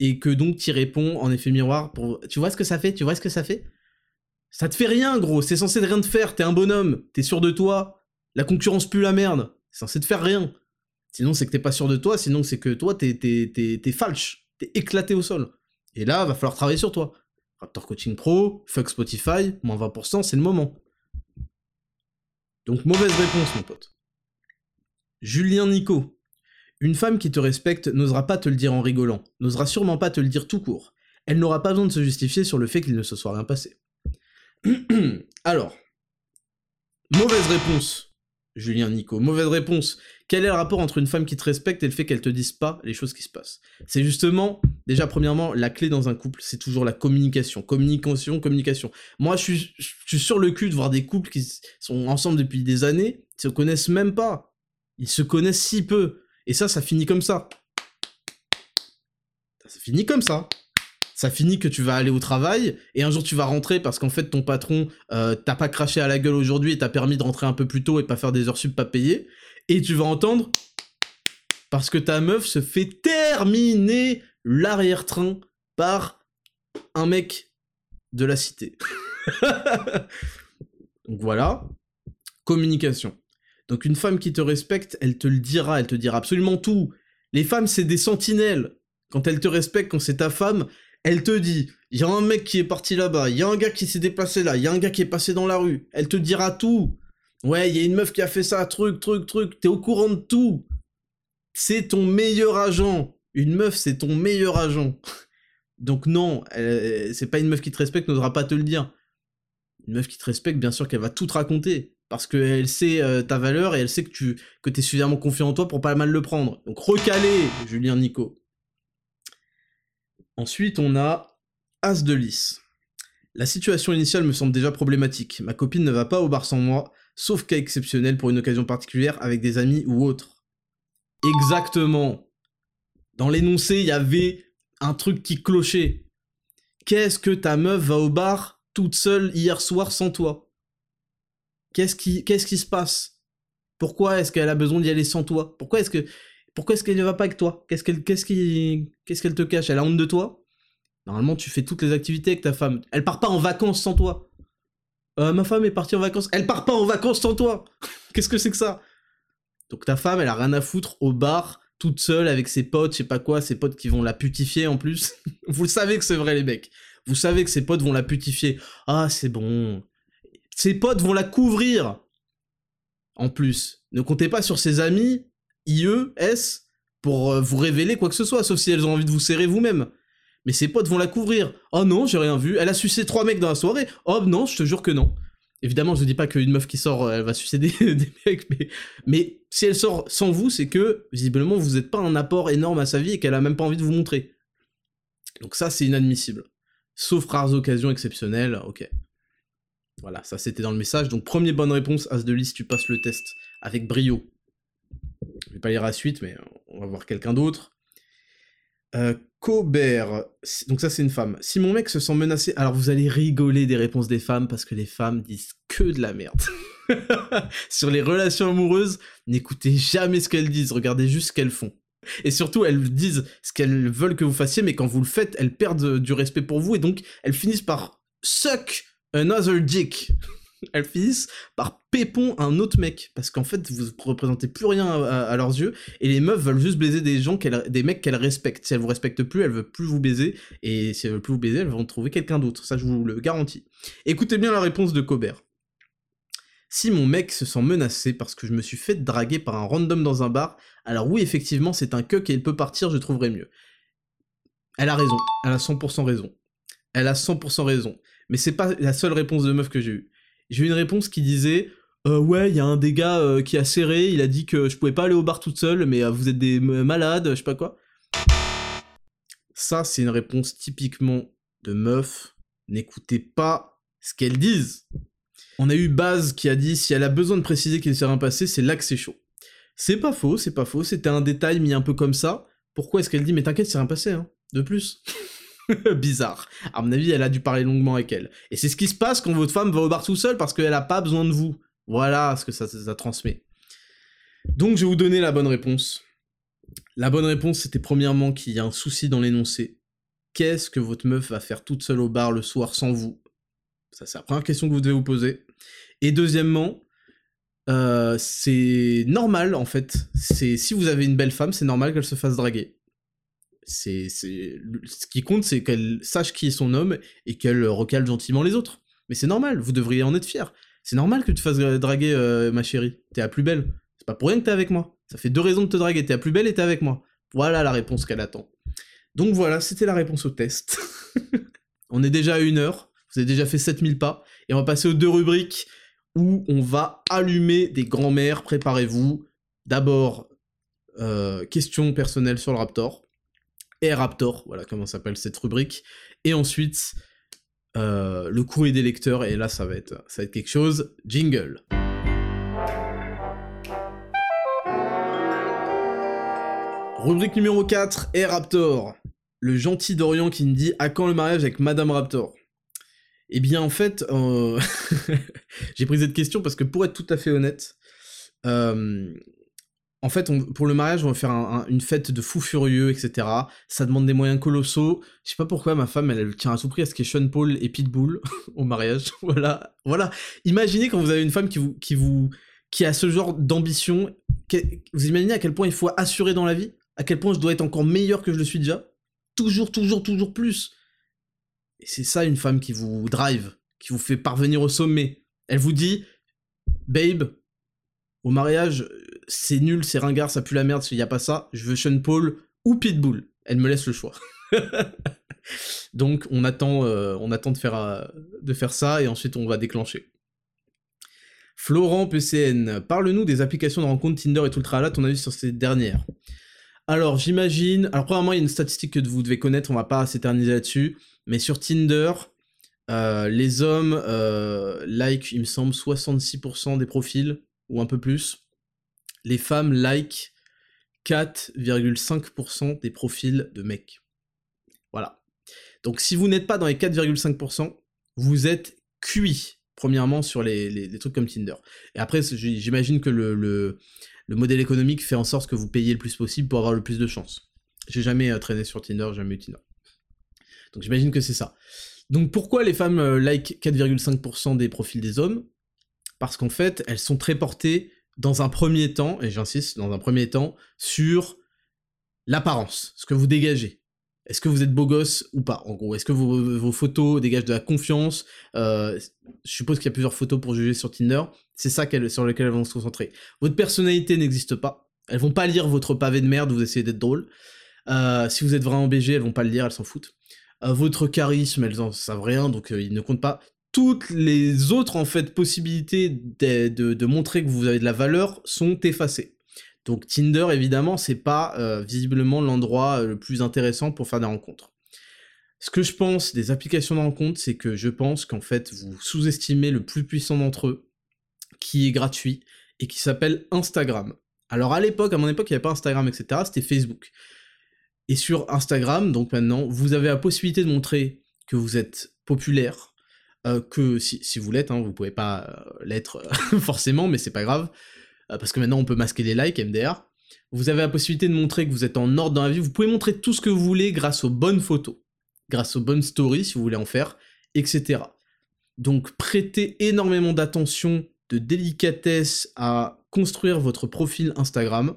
et que donc tu réponds en effet miroir. Tu vois ce que ça fait? Tu vois ce que ça fait? Ça te fait rien, gros, c'est censé de rien te faire, t'es un bonhomme, t'es sûr de toi, la concurrence pue la merde, c'est censé te faire rien. Sinon c'est que t'es pas sûr de toi, sinon c'est que toi t'es, t'es, t'es, t'es falche, t'es éclaté au sol. Et là, va falloir travailler sur toi. Raptor Coaching Pro, fuck Spotify, moins 20%, c'est le moment. Donc mauvaise réponse, mon pote. Julien Nico, une femme qui te respecte n'osera pas te le dire en rigolant, n'osera sûrement pas te le dire tout court. Elle n'aura pas besoin de se justifier sur le fait qu'il ne se soit rien passé. Alors, mauvaise réponse, Julien Nico, mauvaise réponse. Quel est le rapport entre une femme qui te respecte et le fait qu'elle te dise pas les choses qui se passent? C'est justement, déjà premièrement, la clé dans un couple, c'est toujours la communication. Communication, communication. Moi, je suis, sur le cul de voir des couples qui sont ensemble depuis des années, ils se connaissent même pas. Ils se connaissent si peu. Et ça, ça finit comme ça. Ça finit comme ça. Ça finit que tu vas aller au travail et un jour tu vas rentrer parce qu'en fait ton patron euh, t'a pas craché à la gueule aujourd'hui et t'a permis de rentrer un peu plus tôt et pas faire des heures sup pas payées. Et tu vas entendre parce que ta meuf se fait terminer l'arrière-train par un mec de la cité. Donc voilà, communication. Donc une femme qui te respecte, elle te le dira, elle te dira absolument tout. Les femmes, c'est des sentinelles. Quand elle te respecte, quand c'est ta femme, elle te dit, il y a un mec qui est parti là-bas, il y a un gars qui s'est déplacé là, il y a un gars qui est passé dans la rue. Elle te dira tout. Ouais, il y a une meuf qui a fait ça, truc, truc, truc. T'es au courant de tout. C'est ton meilleur agent. Une meuf, c'est ton meilleur agent. Donc non, c'est pas une meuf qui te respecte, n'osera pas te le dire. Une meuf qui te respecte, bien sûr qu'elle va tout te raconter parce qu'elle sait euh, ta valeur et elle sait que tu que es suffisamment confiant en toi pour pas mal le prendre. Donc recalé, Julien Nico. Ensuite, on a As de Lys. La situation initiale me semble déjà problématique. Ma copine ne va pas au bar sans moi, sauf cas exceptionnel pour une occasion particulière avec des amis ou autres. Exactement. Dans l'énoncé, il y avait un truc qui clochait. Qu'est-ce que ta meuf va au bar toute seule hier soir sans toi? Qu'est-ce qui, qu'est-ce qui se passe? Pourquoi est-ce qu'elle a besoin d'y aller sans toi? Pourquoi est-ce que, pourquoi est-ce qu'elle ne va pas avec toi? Qu'est-ce qu'elle, te cache? Elle a honte de toi? Normalement, tu fais toutes les activités avec ta femme. Elle part pas en vacances sans toi. Euh, ma femme est partie en vacances. Elle part pas en vacances sans toi. Qu'est-ce que c'est que ça? Donc ta femme, elle a rien à foutre au bar, toute seule avec ses potes, je sais pas quoi, ses potes qui vont la putifier en plus. Vous le savez que c'est vrai les mecs. Vous savez que ses potes vont la putifier. Ah, c'est bon ses potes vont la couvrir. En plus, ne comptez pas sur ses amis, IE, S, pour euh, vous révéler quoi que ce soit, sauf si elles ont envie de vous serrer vous-même. Mais ses potes vont la couvrir. Oh non, j'ai rien vu. Elle a sucé trois mecs dans la soirée. Oh non, je te jure que non. Évidemment, je dis pas qu'une meuf qui sort, euh, elle va sucer des, mecs, mais, mais, si elle sort sans vous, c'est que, visiblement, vous n'êtes pas un apport énorme à sa vie et qu'elle a même pas envie de vous montrer. Donc ça, c'est inadmissible. Sauf rares occasions exceptionnelles, ok. Voilà, ça c'était dans le message. Donc, première bonne réponse, As de liste, tu passes le test avec brio. Je vais pas lire la suite, mais on va voir quelqu'un d'autre. Euh, Cobert, donc ça c'est une femme. Si mon mec se sent menacé, alors vous allez rigoler des réponses des femmes parce que les femmes disent que de la merde. Sur les relations amoureuses, n'écoutez jamais ce qu'elles disent, regardez juste ce qu'elles font. Et surtout, elles disent ce qu'elles veulent que vous fassiez, mais quand vous le faites, elles perdent du respect pour vous et donc elles finissent par suck Another Dick. Elles finissent par pépon un autre mec parce qu'en fait vous représentez plus rien à, leurs yeux et les meufs veulent juste baiser des gens des mecs qu'elles respectent. Si elles vous respectent plus, elles veulent plus vous baiser et si elles veulent plus vous baiser, elles vont trouver quelqu'un d'autre. Ça je vous le garantis. Écoutez bien la réponse de Cobert. Si mon mec se sent menacé parce que je me suis fait draguer par un random dans un bar, alors oui, effectivement, c'est un cuck et il peut partir, je trouverai mieux. Elle a raison, elle a 100% raison. Elle a 100% raison. Mais c'est pas la seule réponse de meuf que j'ai eue. J'ai eu une réponse qui disait euh, ouais, il y a un des gars euh, qui a serré, il a dit que je pouvais pas aller au bar toute seule, mais euh, vous êtes des malades, je sais pas quoi. Ça, c'est une réponse typiquement de meuf. N'écoutez pas ce qu'elles disent. On a eu Baz qui a dit si elle a besoin de préciser qu'il s'est rien passé, c'est là que c'est chaud. C'est pas faux, c'est pas faux, c'était un détail mis un peu comme ça. Pourquoi est-ce qu'elle dit mais t'inquiète, c'est rien passé, hein, de plus? Bizarre. À mon avis, elle a dû parler longuement avec elle. Et c'est ce qui se passe quand votre femme va au bar tout seul parce qu'elle a pas besoin de vous. Voilà ce que ça, ça transmet. Donc je vais vous donner la bonne réponse. La bonne réponse, c'était premièrement qu'il y a un souci dans l'énoncé. Qu'est-ce que votre meuf va faire toute seule au bar le soir sans vous? Ça, c'est la première question que vous devez vous poser. Et deuxièmement, euh, c'est normal en fait. C'est si vous avez une belle femme, c'est normal qu'elle se fasse draguer. C'est, ce qui compte, c'est qu'elle sache qui est son homme et qu'elle recale gentiment les autres. Mais c'est normal. Vous devriez en être fier. C'est normal que tu te fasses draguer, euh, ma chérie. T'es la plus belle. C'est pas pour rien que t'es avec moi. Ça fait deux raisons de te draguer. T'es la plus belle et t'es avec moi. Voilà la réponse qu'elle attend. Donc voilà, c'était la réponse au test. on est déjà à une heure. Vous avez déjà fait 7000 pas. Et on va passer aux deux rubriques où on va allumer des grands-mères. Préparez-vous. D'abord, euh, question personnelle sur le Raptor. Raptor, voilà comment s'appelle cette rubrique. Et ensuite, euh, le courrier des lecteurs, et là ça va être, ça va être quelque chose. Jingle. Rubrique numéro 4, et Raptor. Le gentil d'Orient qui me dit à quand le mariage avec Madame Raptor? Eh bien en fait, euh, j'ai pris cette question parce que pour être tout à fait honnête, euh, en fait, pour le mariage, on va faire une fête de fou furieux, etc. Ça demande des moyens colossaux. Je sais pas pourquoi ma femme, elle, tient à tout prix à ce qu'il y ait Sean Paul et Pitbull au mariage. voilà, voilà. Imaginez quand vous avez une femme qui qui a ce genre d'ambition. Vous imaginez à quel point il faut assurer dans la vie? À quel point je dois être encore meilleur que je le suis déjà? Toujours, toujours, toujours plus. Et c'est ça une femme qui vous drive, qui vous fait parvenir au sommet. Elle vous dit, babe, au mariage, c'est nul, c'est ringard, ça pue la merde, s'il n'y a pas ça, je veux Sean Paul ou Pitbull. Elle me laisse le choix. Donc on attend, euh, on attend de faire, euh, de faire ça et ensuite on va déclencher. Florent PCN, parle-nous des applications de rencontre Tinder et tout le tralala, ton avis sur ces dernières? Alors j'imagine, alors premièrement il y a une statistique que vous devez connaître, on va pas s'éterniser là-dessus, mais sur Tinder, euh, les hommes like, il me semble, 66% des profils, ou un peu plus les femmes like 4,5% des profils de mecs. Voilà. Donc si vous n'êtes pas dans les 4,5%, vous êtes cuit, premièrement, sur les, trucs comme Tinder. Et après, j'imagine que le, le, modèle économique fait en sorte que vous payez le plus possible pour avoir le plus de chance. J'ai jamais euh, traîné sur Tinder, jamais eu Tinder. Donc j'imagine que c'est ça. Donc pourquoi les femmes euh, like 4,5% des profils des hommes? Parce qu'en fait, elles sont très portées dans un premier temps, et j'insiste, dans un premier temps, sur l'apparence, ce que vous dégagez. Est-ce que vous êtes beau gosse ou pas, en gros? Est-ce que vos, photos dégagent de la confiance? Euh, Je suppose qu'il y a plusieurs photos pour juger sur Tinder. C'est ça sur lequel elles vont se concentrer. Votre personnalité n'existe pas. Elles vont pas lire votre pavé de merde, vous essayez d'être drôle. Euh, si vous êtes vraiment BG, elles vont pas le lire, elles s'en foutent. Euh, votre charisme, elles en savent rien, donc ils ne comptent pas toutes les autres en fait possibilités de, montrer que vous avez de la valeur sont effacées. Donc Tinder évidemment c'est pas euh, visiblement l'endroit euh, le plus intéressant pour faire des rencontres. Ce que je pense des applications de rencontres, c'est que je pense qu'en fait vous sous-estimez le plus puissant d'entre eux, qui est gratuit et qui s'appelle Instagram. Alors à l'époque, à mon époque, il n'y avait pas Instagram, etc. C'était Facebook. Et sur Instagram, donc maintenant, vous avez la possibilité de montrer que vous êtes populaire, euh, que si, vous l'êtes, hein, vous pouvez pas euh, l'être euh, forcément, mais c'est pas grave, parce que maintenant on peut masquer les likes MDR. Vous avez la possibilité de montrer que vous êtes en ordre dans la vie, vous pouvez montrer tout ce que vous voulez grâce aux bonnes photos, grâce aux bonnes stories si vous voulez en faire, etc. Donc prêtez énormément d'attention, de délicatesse à construire votre profil Instagram.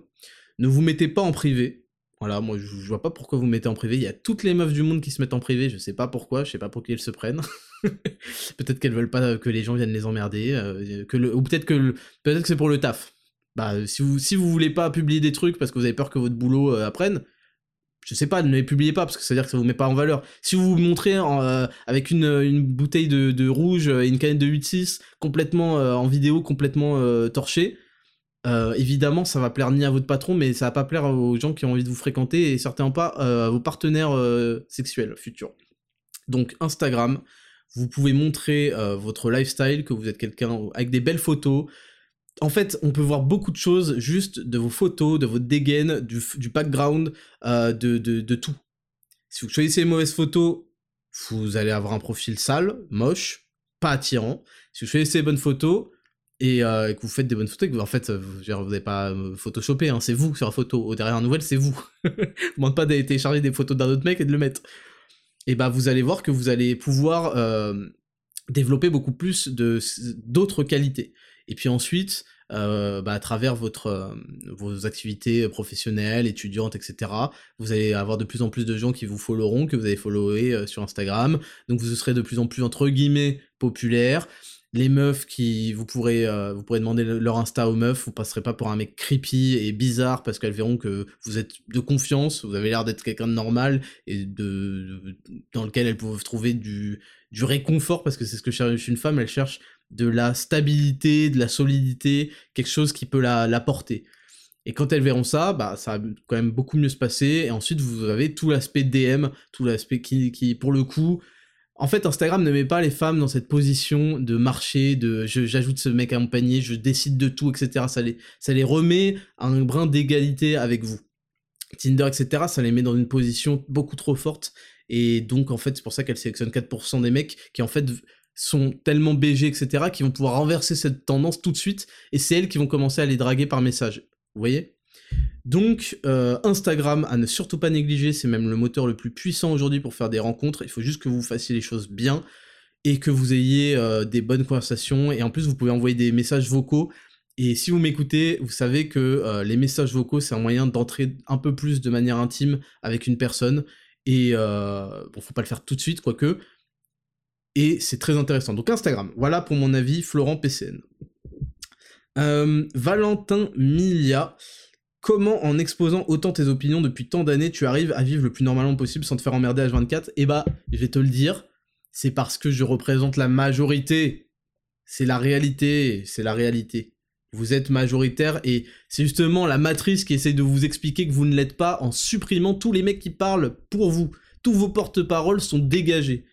Ne vous mettez pas en privé, voilà, moi je, vois pas pourquoi vous mettez en privé. Il y a toutes les meufs du monde qui se mettent en privé, je sais pas pourquoi, je sais pas pour qui elles se prennent. peut-être qu'elles veulent pas que les gens viennent les emmerder, euh, ou peut-être que peut-être que c'est pour le taf. Bah, si vous si vous voulez pas publier des trucs parce que vous avez peur que votre boulot euh, apprenne, je sais pas, ne les publiez pas parce que ça veut dire que ça vous met pas en valeur. Si vous vous montrez euh, avec une, une, bouteille de, de, rouge et une canette de 8-6 complètement en vidéo, complètement torchée, évidemment, ça va plaire ni à votre patron, mais ça va pas plaire aux gens qui ont envie de vous fréquenter et certainement pas à vos partenaires sexuels futurs. Donc Instagram, vous pouvez montrer euh, votre lifestyle, que vous êtes quelqu'un avec des belles photos. En fait, on peut voir beaucoup de choses juste de vos photos, de votre dégaine, du, background, euh, de, de, tout. Si vous choisissez les mauvaises photos, vous allez avoir un profil sale, moche, pas attirant. Si vous choisissez les bonnes photos, et, euh, que vous faites des bonnes photos, que en fait, vous n'avez pas photoshopé, hein, c'est vous sur la photo. Au derrière nouvelle, c'est vous. ne demande pas d'aller télécharger des photos d'un autre mec et de le mettre et bah vous allez voir que vous allez pouvoir euh, développer beaucoup plus de d'autres qualités. Et puis ensuite, euh, bah, à travers votre euh, vos activités professionnelles, étudiantes, etc. Vous allez avoir de plus en plus de gens qui vous followeront, que vous allez follower sur Instagram. Donc vous serez de plus en plus entre guillemets populaire les meufs qui vous pourrez euh, vous pourrez demander leur insta aux meufs, vous passerez pas pour un mec creepy et bizarre parce qu'elles verront que vous êtes de confiance, vous avez l'air d'être quelqu'un de normal et de, dans lequel elles peuvent trouver du du réconfort parce que c'est ce que cherche une femme, elle cherche de la stabilité, de la solidité, quelque chose qui peut la, porter. Et quand elles verront ça, bah ça va quand même beaucoup mieux se passer. Et ensuite vous avez tout l'aspect DM, tout l'aspect qui, qui pour le coup en fait, Instagram ne met pas les femmes dans cette position de marché, de j'ajoute ce mec à mon panier, je décide de tout, etc. Ça les, remet à un brin d'égalité avec vous. Tinder, etc., ça les met dans une position beaucoup trop forte. Et donc, en fait, c'est pour ça qu'elle sélectionne 4% des mecs qui, en fait, sont tellement BG, etc., qui vont pouvoir renverser cette tendance tout de suite. Et c'est elles qui vont commencer à les draguer par message. Vous voyez? Donc euh, Instagram à ne surtout pas négliger, c'est même le moteur le plus puissant aujourd'hui pour faire des rencontres, il faut juste que vous fassiez les choses bien et que vous ayez euh, des bonnes conversations. Et en plus vous pouvez envoyer des messages vocaux. Et si vous m'écoutez, vous savez que euh, les messages vocaux c'est un moyen d'entrer un peu plus de manière intime avec une personne. Et bon faut pas le faire tout de suite quoique. Et c'est très intéressant. Donc Instagram, voilà pour mon avis Florent PCN. Valentin Milia, comment en exposant autant tes opinions depuis tant d'années, tu arrives à vivre le plus normalement possible sans te faire emmerder H24 Eh bah, je vais te le dire, c'est parce que je représente la majorité. C'est la réalité, c'est la réalité. Vous êtes majoritaire et c'est justement la matrice qui essaie de vous expliquer que vous ne l'êtes pas en supprimant tous les mecs qui parlent pour vous. Tous vos porte-paroles sont dégagés.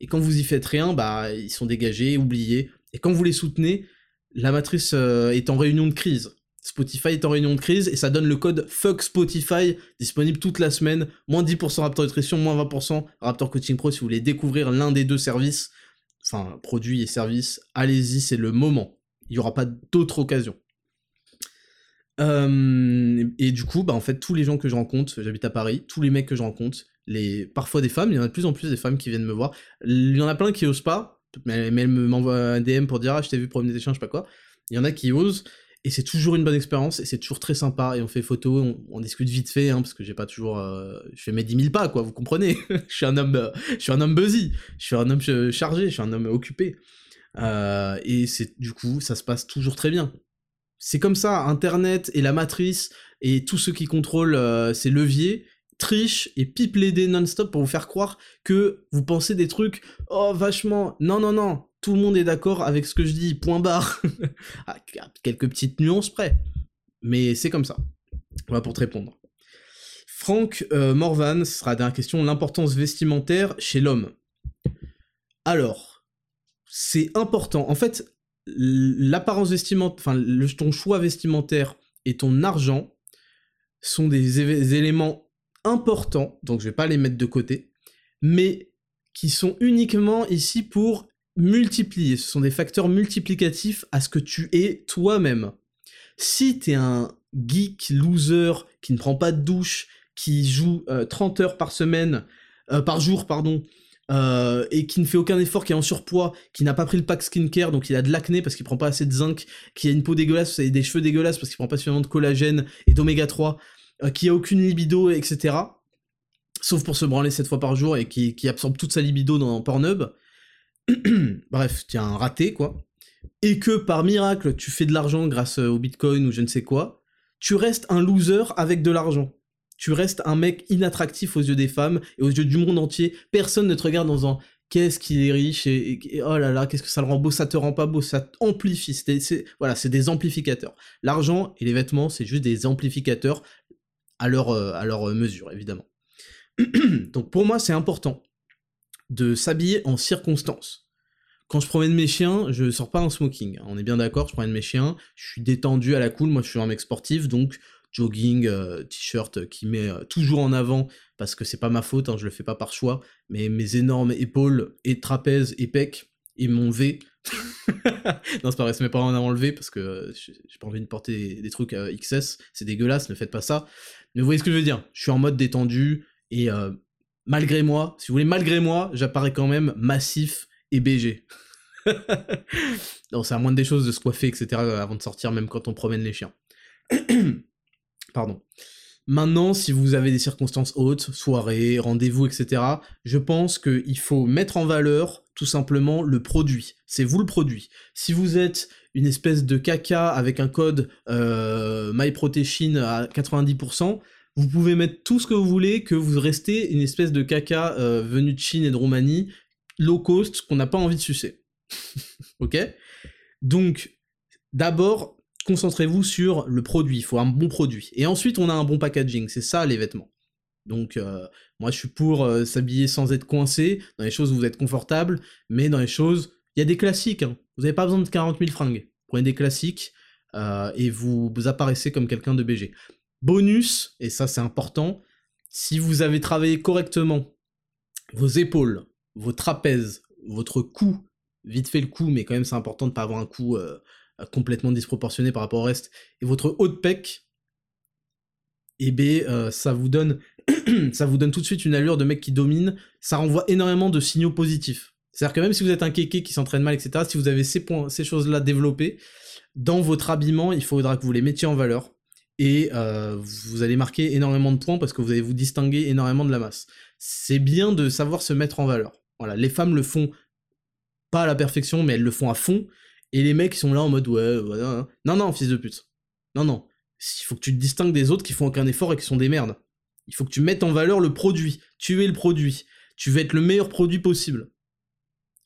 Et quand vous y faites rien, bah ils sont dégagés, oubliés. Et quand vous les soutenez, la matrice euh, est en réunion de crise. Spotify est en réunion de crise et ça donne le code fuck Spotify disponible toute la semaine. Moins 10% Raptor Nutrition, moins 20% Raptor Coaching Pro si vous voulez découvrir l'un des deux services, enfin produits et services. Allez-y, c'est le moment. Il n'y aura pas d'autre occasion. Euh, et du coup, bah en fait, tous les gens que je rencontre, j'habite à Paris, tous les mecs que je rencontre, les, parfois des femmes, il y en a de plus en plus des femmes qui viennent me voir. Il y en a plein qui osent pas, mais, elles m'envoient un DM pour dire ah je t'ai vu promener des chiens, je sais pas quoi. Il y en a qui osent, et c'est toujours une bonne expérience et c'est toujours très sympa. Et on fait photo, on, discute vite fait hein, parce que j'ai pas toujours euh, je fais mes 10 000 pas quoi vous comprenez. Je suis un homme euh, je suis un homme buzzy je suis un homme chargé je suis un homme occupé. Euh, et c'est du coup ça se passe toujours très bien. C'est comme ça internet et la matrice et tous ceux qui contrôlent ces leviers trichent et pipent les dés non-stop pour vous faire croire que vous pensez des trucs oh vachement. Non non non tout le monde est d'accord avec ce que je dis, point barre. Ah, quelques petites nuances près. Mais c'est comme ça. Voilà pour te répondre. Franck euh, Morvan, ce sera la dernière question, l'importance vestimentaire chez l'homme. Alors, c'est important. En fait, l'apparence vestimentaire, enfin, ton choix vestimentaire et ton argent sont des éléments importants, donc je vais pas les mettre de côté, mais qui sont uniquement ici pour multiplier, ce sont des facteurs multiplicatifs à ce que tu es toi-même. Si t'es un geek loser qui ne prend pas de douche, qui joue 30 euh, heures par semaine, euh, par jour, pardon, euh, et qui ne fait aucun effort, qui est en surpoids, qui n'a pas pris le pack skincare, donc il a de l'acné parce qu'il prend pas assez de zinc, qui a une peau dégueulasse et des cheveux dégueulasses parce qu'il prend pas suffisamment de collagène et d'oméga 3, qui a aucune libido, etc. Sauf pour se branler 7 fois par jour et qui, qui absorbe toute sa libido dans Pornhub, bref, tu as un raté, quoi, et que par miracle, tu fais de l'argent grâce au Bitcoin ou je ne sais quoi, tu restes un loser avec de l'argent. Tu restes un mec inattractif aux yeux des femmes et aux yeux du monde entier. Personne ne te regarde dans un qu'est-ce qu'il est riche et, oh là là, qu'est-ce que ça le rend beau, ça te rend pas beau, ça amplifie. C'est, voilà, c'est des amplificateurs. L'argent et les vêtements, c'est juste des amplificateurs à leur, euh, à leur mesure, évidemment. Donc pour moi, c'est important de s'habiller en circonstance. Quand je promène mes chiens, je sors pas en smoking. On est bien d'accord, je promène mes chiens, je suis détendu à la cool, moi je suis un mec sportif, donc jogging, euh, t-shirt qui met euh, toujours en avant, parce que c'est pas ma faute, hein, je le fais pas par choix, mais mes énormes épaules et trapèzes et pecs et mon V. non, c'est pas vrai, c'est mes parents en avant le V parce que euh, j'ai pas envie de porter des, trucs XS, c'est dégueulasse, ne faites pas ça. Mais vous voyez ce que je veux dire, je suis en mode détendu et malgré moi, si vous voulez, malgré moi, j'apparais quand même massif et BG. non, c'est à moins des choses de se coiffer, etc. avant de sortir, même quand on promène les chiens. Pardon. Maintenant, si vous avez des circonstances hautes, soirées, rendez-vous, etc., je pense qu'il faut mettre en valeur tout simplement le produit. C'est vous le produit. Si vous êtes une espèce de caca avec un code euh, MyProtection à 90%, vous pouvez mettre tout ce que vous voulez, que vous restez une espèce de caca euh, venu de Chine et de Roumanie low cost qu'on n'a pas envie de sucer. ok? Donc, d'abord, concentrez-vous sur le produit. Il faut un bon produit. Et ensuite, on a un bon packaging. C'est ça, les vêtements. Donc, euh, moi, je suis pour euh, s'habiller sans être coincé, dans les choses où vous êtes confortable, mais dans les choses... Il y a des classiques. Hein. Vous n'avez pas besoin de 40 000 fringues. Prenez des classiques euh, et vous, vous apparaissez comme quelqu'un de BG. Bonus, et ça c'est important, si vous avez travaillé correctement vos épaules, vos trapèzes, votre cou, vite fait le cou, mais quand même c'est important de ne pas avoir un cou euh, complètement disproportionné par rapport au reste, et votre haut de pec, eh ben euh, ça vous donne ça vous donne tout de suite une allure de mec qui domine, ça renvoie énormément de signaux positifs. C'est-à-dire que même si vous êtes un kéké qui s'entraîne mal, etc., si vous avez ces points, ces choses-là développées, dans votre habillement, il faudra que vous les mettiez en valeur, et euh, vous allez marquer énormément de points parce que vous allez vous distinguer énormément de la masse. C'est bien de savoir se mettre en valeur. Voilà, les femmes le font pas à la perfection, mais elles le font à fond. Et les mecs sont là en mode ouais, voilà. Non, non, fils de pute. Non, non. Il faut que tu te distingues des autres qui font aucun effort et qui sont des merdes. Il faut que tu mettes en valeur le produit. Tu es le produit. Tu veux être le meilleur produit possible.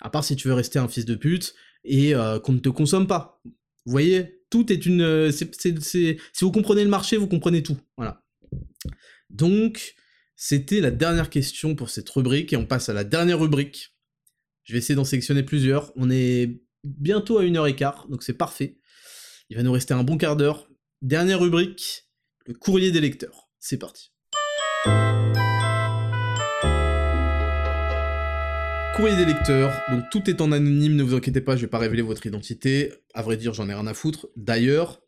À part si tu veux rester un fils de pute et euh, qu'on ne te consomme pas. Vous voyez, tout est une. Euh, si vous comprenez le marché, vous comprenez tout. Voilà. Donc, c'était la dernière question pour cette rubrique et on passe à la dernière rubrique. Je vais essayer d'en sélectionner plusieurs. On est bientôt à une heure et quart, donc c'est parfait. Il va nous rester un bon quart d'heure. Dernière rubrique, le courrier des lecteurs. C'est parti. Courrier des lecteurs, donc tout est en anonyme, ne vous inquiétez pas, je vais pas révéler votre identité. À vrai dire, j'en ai rien à foutre. D'ailleurs,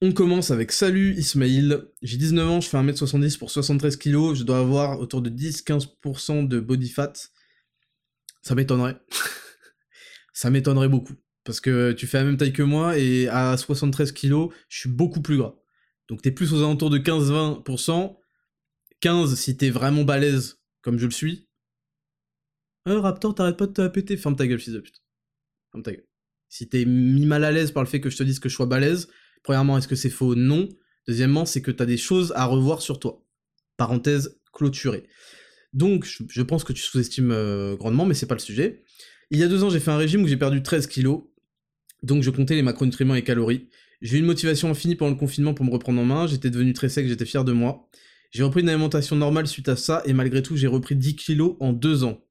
on commence avec Salut Ismail, j'ai 19 ans, je fais 1m70 pour 73 kg, je dois avoir autour de 10-15% de body fat. Ça m'étonnerait. ça m'étonnerait beaucoup. Parce que tu fais la même taille que moi et à 73 kg, je suis beaucoup plus gras. Donc t'es plus aux alentours de 15-20%. 15 si t'es vraiment balèze, comme je le suis. Euh, Raptor, t'arrêtes pas de te péter. Ferme ta gueule, fils de pute. Ferme ta gueule. Si t'es mis mal à l'aise par le fait que je te dise que je sois balèze, Premièrement, est-ce que c'est faux? Non. Deuxièmement, c'est que tu as des choses à revoir sur toi. Parenthèse clôturée. Donc, je, pense que tu sous-estimes euh, grandement, mais c'est pas le sujet. Il y a deux ans, j'ai fait un régime où j'ai perdu 13 kilos. Donc, je comptais les macronutriments et calories. J'ai eu une motivation infinie pendant le confinement pour me reprendre en main. J'étais devenu très sec, j'étais fier de moi. J'ai repris une alimentation normale suite à ça, et malgré tout, j'ai repris 10 kilos en deux ans.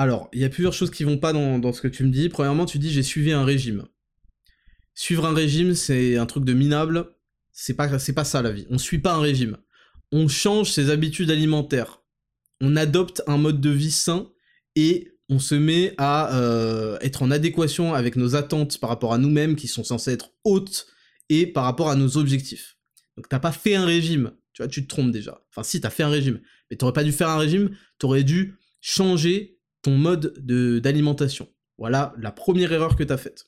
Alors, il y a plusieurs choses qui vont pas dans, ce que tu me dis. Premièrement, tu dis j'ai suivi un régime. Suivre un régime, c'est un truc de minable. C'est pas, c'est pas ça la vie. On suit pas un régime. On change ses habitudes alimentaires. On adopte un mode de vie sain et on se met à euh, être en adéquation avec nos attentes par rapport à nous-mêmes qui sont censées être hautes et par rapport à nos objectifs. Donc t'as pas fait un régime, tu vois, tu te trompes déjà. Enfin si, t'as fait un régime, mais t'aurais pas dû faire un régime, t'aurais dû changer ton mode d'alimentation. Voilà la première erreur que t'as faite.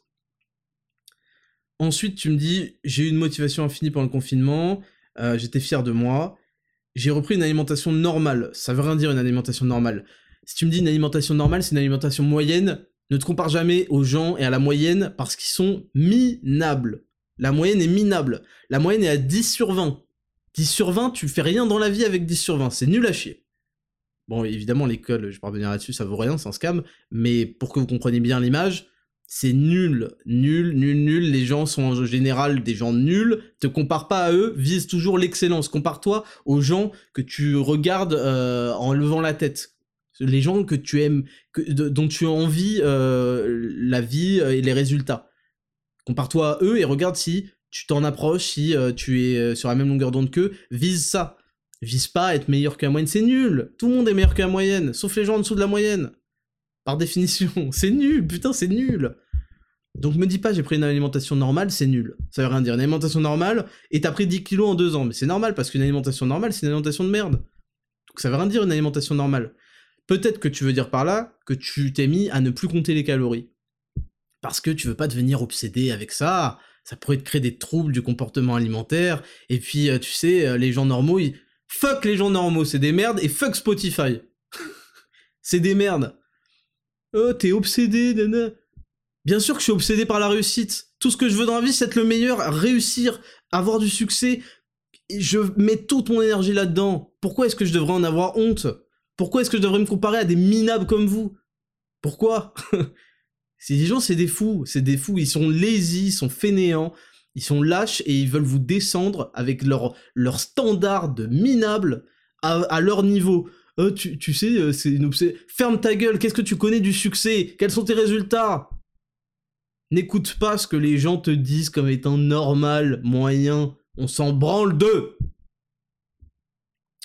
Ensuite, tu me dis, j'ai eu une motivation infinie pendant le confinement, euh, j'étais fier de moi, j'ai repris une alimentation normale. Ça veut rien dire une alimentation normale. Si tu me dis une alimentation normale, c'est une alimentation moyenne, ne te compare jamais aux gens et à la moyenne parce qu'ils sont minables. La moyenne est minable. La moyenne est à 10 sur 20. 10 sur 20, tu fais rien dans la vie avec 10 sur 20, c'est nul à chier. Bon, évidemment, l'école, je vais pas revenir là-dessus, ça vaut rien, c'est un scam, mais pour que vous compreniez bien l'image, c'est nul, nul, nul, nul, les gens sont en général des gens nuls, te compare pas à eux, vise toujours l'excellence, compare-toi aux gens que tu regardes euh, en levant la tête, les gens que tu aimes, dont tu as envie euh, la vie et les résultats. Compare-toi à eux et regarde si tu t'en approches, si euh, tu es euh, sur la même longueur d'onde qu'eux, vise ça. Vise pas à être meilleur que la moyenne, c'est nul. Tout le monde est meilleur que la moyenne, sauf les gens en dessous de la moyenne. Par définition, c'est nul, putain, c'est nul. Donc me dis pas j'ai pris une alimentation normale, c'est nul. Ça veut rien dire. Une alimentation normale, et t'as pris 10 kilos en deux ans. Mais c'est normal, parce qu'une alimentation normale, c'est une alimentation de merde. Donc ça veut rien dire une alimentation normale. Peut-être que tu veux dire par là que tu t'es mis à ne plus compter les calories. Parce que tu veux pas devenir obsédé avec ça, ça pourrait te créer des troubles du comportement alimentaire, et puis euh, tu sais, euh, les gens normaux, ils... fuck les gens normaux, c'est des merdes, et fuck Spotify. c'est des merdes. Oh, t'es obsédé, nana. Bien sûr que je suis obsédé par la réussite. Tout ce que je veux dans la vie, c'est être le meilleur, réussir, avoir du succès. Je mets toute mon énergie là-dedans. Pourquoi est-ce que je devrais en avoir honte? Pourquoi est-ce que je devrais me comparer à des minables comme vous? Pourquoi? Ces gens, c'est des fous, c'est des fous. Ils sont lazy, ils sont fainéants, ils sont lâches et ils veulent vous descendre avec leur, standard de minable à, leur niveau. Oh, tu, tu, sais, euh, c'est une Ferme ta gueule, qu'est-ce que tu connais du succès? Quels sont tes résultats? N'écoute pas ce que les gens te disent comme étant normal, moyen. On s'en branle d'eux.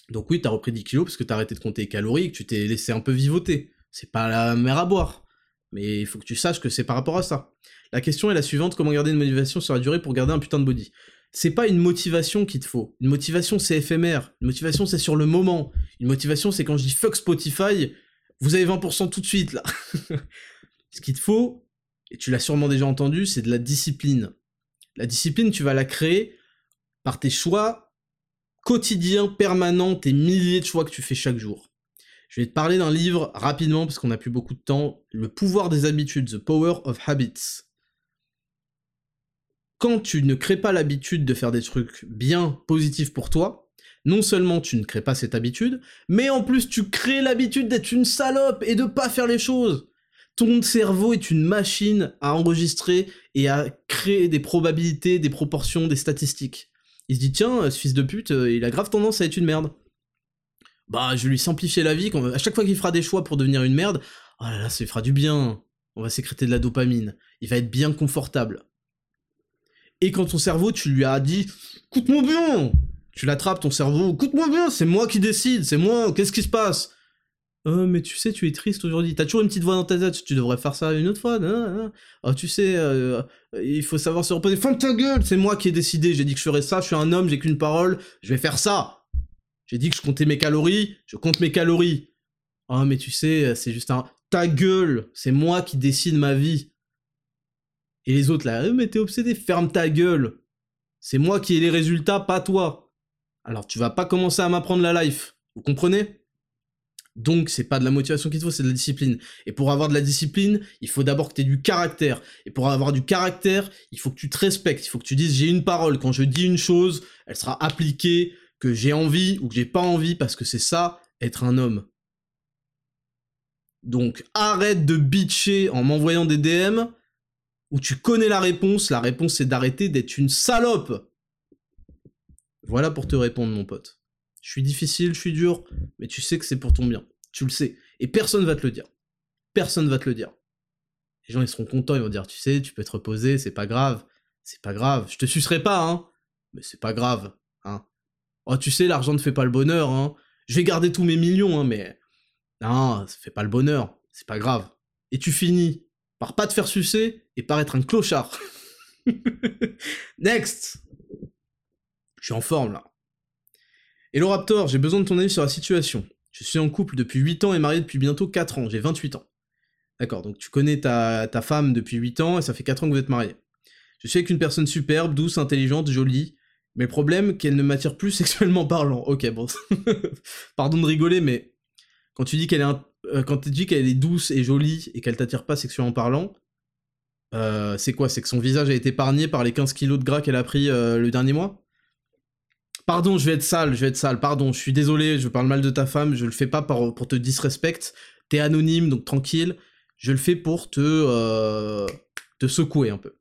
Donc oui, t'as repris 10 kilos parce que t'as arrêté de compter les calories et que tu t'es laissé un peu vivoter. C'est pas la mer à boire. Mais il faut que tu saches que c'est par rapport à ça. La question est la suivante, comment garder une motivation sur la durée pour garder un putain de body? C'est pas une motivation qu'il te faut. Une motivation c'est éphémère. Une motivation c'est sur le moment. Une motivation c'est quand je dis fuck Spotify, vous avez 20% tout de suite là. Ce qu'il te faut, et tu l'as sûrement déjà entendu, c'est de la discipline. La discipline, tu vas la créer par tes choix quotidiens, permanents, tes milliers de choix que tu fais chaque jour. Je vais te parler d'un livre rapidement parce qu'on n'a plus beaucoup de temps, Le pouvoir des habitudes, The Power of Habits. Quand tu ne crées pas l'habitude de faire des trucs bien positifs pour toi, non seulement tu ne crées pas cette habitude, mais en plus tu crées l'habitude d'être une salope et de pas faire les choses. Ton cerveau est une machine à enregistrer et à créer des probabilités, des proportions, des statistiques. Il se dit tiens, ce fils de pute, euh, il a grave tendance à être une merde. Bah, je vais lui simplifier la vie. À chaque fois qu'il fera des choix pour devenir une merde, oh là là, ça lui fera du bien. On va sécréter de la dopamine. Il va être bien confortable. Et quand ton cerveau, tu lui as dit, écoute-moi bien, tu l'attrapes ton cerveau, écoute-moi bien, c'est moi qui décide, c'est moi, qu'est-ce qui se passe? Oh, mais tu sais, tu es triste aujourd'hui. T'as toujours une petite voix dans ta tête. Tu devrais faire ça une autre fois. Oh, tu sais, euh, il faut savoir se reposer. Ferme ta gueule. C'est moi qui ai décidé. J'ai dit que je ferais ça. Je suis un homme. J'ai qu'une parole. Je vais faire ça. J'ai dit que je comptais mes calories. Je compte mes calories. Oh, mais tu sais, c'est juste un. Ta gueule. C'est moi qui décide ma vie. Et les autres là, mais t'es obsédé. Ferme ta gueule. C'est moi qui ai les résultats, pas toi. Alors tu vas pas commencer à m'apprendre la life. Vous comprenez? Donc, c'est pas de la motivation qu'il te faut, c'est de la discipline. Et pour avoir de la discipline, il faut d'abord que tu du caractère. Et pour avoir du caractère, il faut que tu te respectes. Il faut que tu dises j'ai une parole. Quand je dis une chose, elle sera appliquée, que j'ai envie ou que j'ai pas envie, parce que c'est ça, être un homme. Donc, arrête de bitcher en m'envoyant des DM où tu connais la réponse. La réponse, c'est d'arrêter d'être une salope. Voilà pour te répondre, mon pote. Je suis difficile, je suis dur, mais tu sais que c'est pour ton bien. Tu le sais. Et personne va te le dire. Personne va te le dire. Les gens, ils seront contents, ils vont dire, tu sais, tu peux te reposer, c'est pas grave. C'est pas grave. Je te sucerai pas, hein. Mais c'est pas grave, hein. Oh, tu sais, l'argent ne fait pas le bonheur, hein. Je vais garder tous mes millions, hein, mais... Non, ça fait pas le bonheur. C'est pas grave. Et tu finis par pas te faire sucer et par être un clochard. Next Je suis en forme, là. Hello Raptor, j'ai besoin de ton avis sur la situation. Je suis en couple depuis 8 ans et marié depuis bientôt 4 ans, j'ai 28 ans. D'accord, donc tu connais ta, femme depuis 8 ans et ça fait 4 ans que vous êtes mariés. Je suis avec une personne superbe, douce, intelligente, jolie, mais le problème, qu'elle ne m'attire plus sexuellement parlant. Ok, bon. Pardon de rigoler, mais quand tu dis qu'elle est quand tu dis qu'elle est douce et jolie et qu'elle t'attire pas sexuellement parlant, euh, c'est quoi? C'est que son visage a été épargné par les 15 kilos de gras qu'elle a pris euh, le dernier mois? Pardon, je vais être sale, je vais être sale, pardon, je suis désolé, je parle mal de ta femme, je le fais pas pour te disrespect, t'es anonyme, donc tranquille, je le fais pour te, te secouer un peu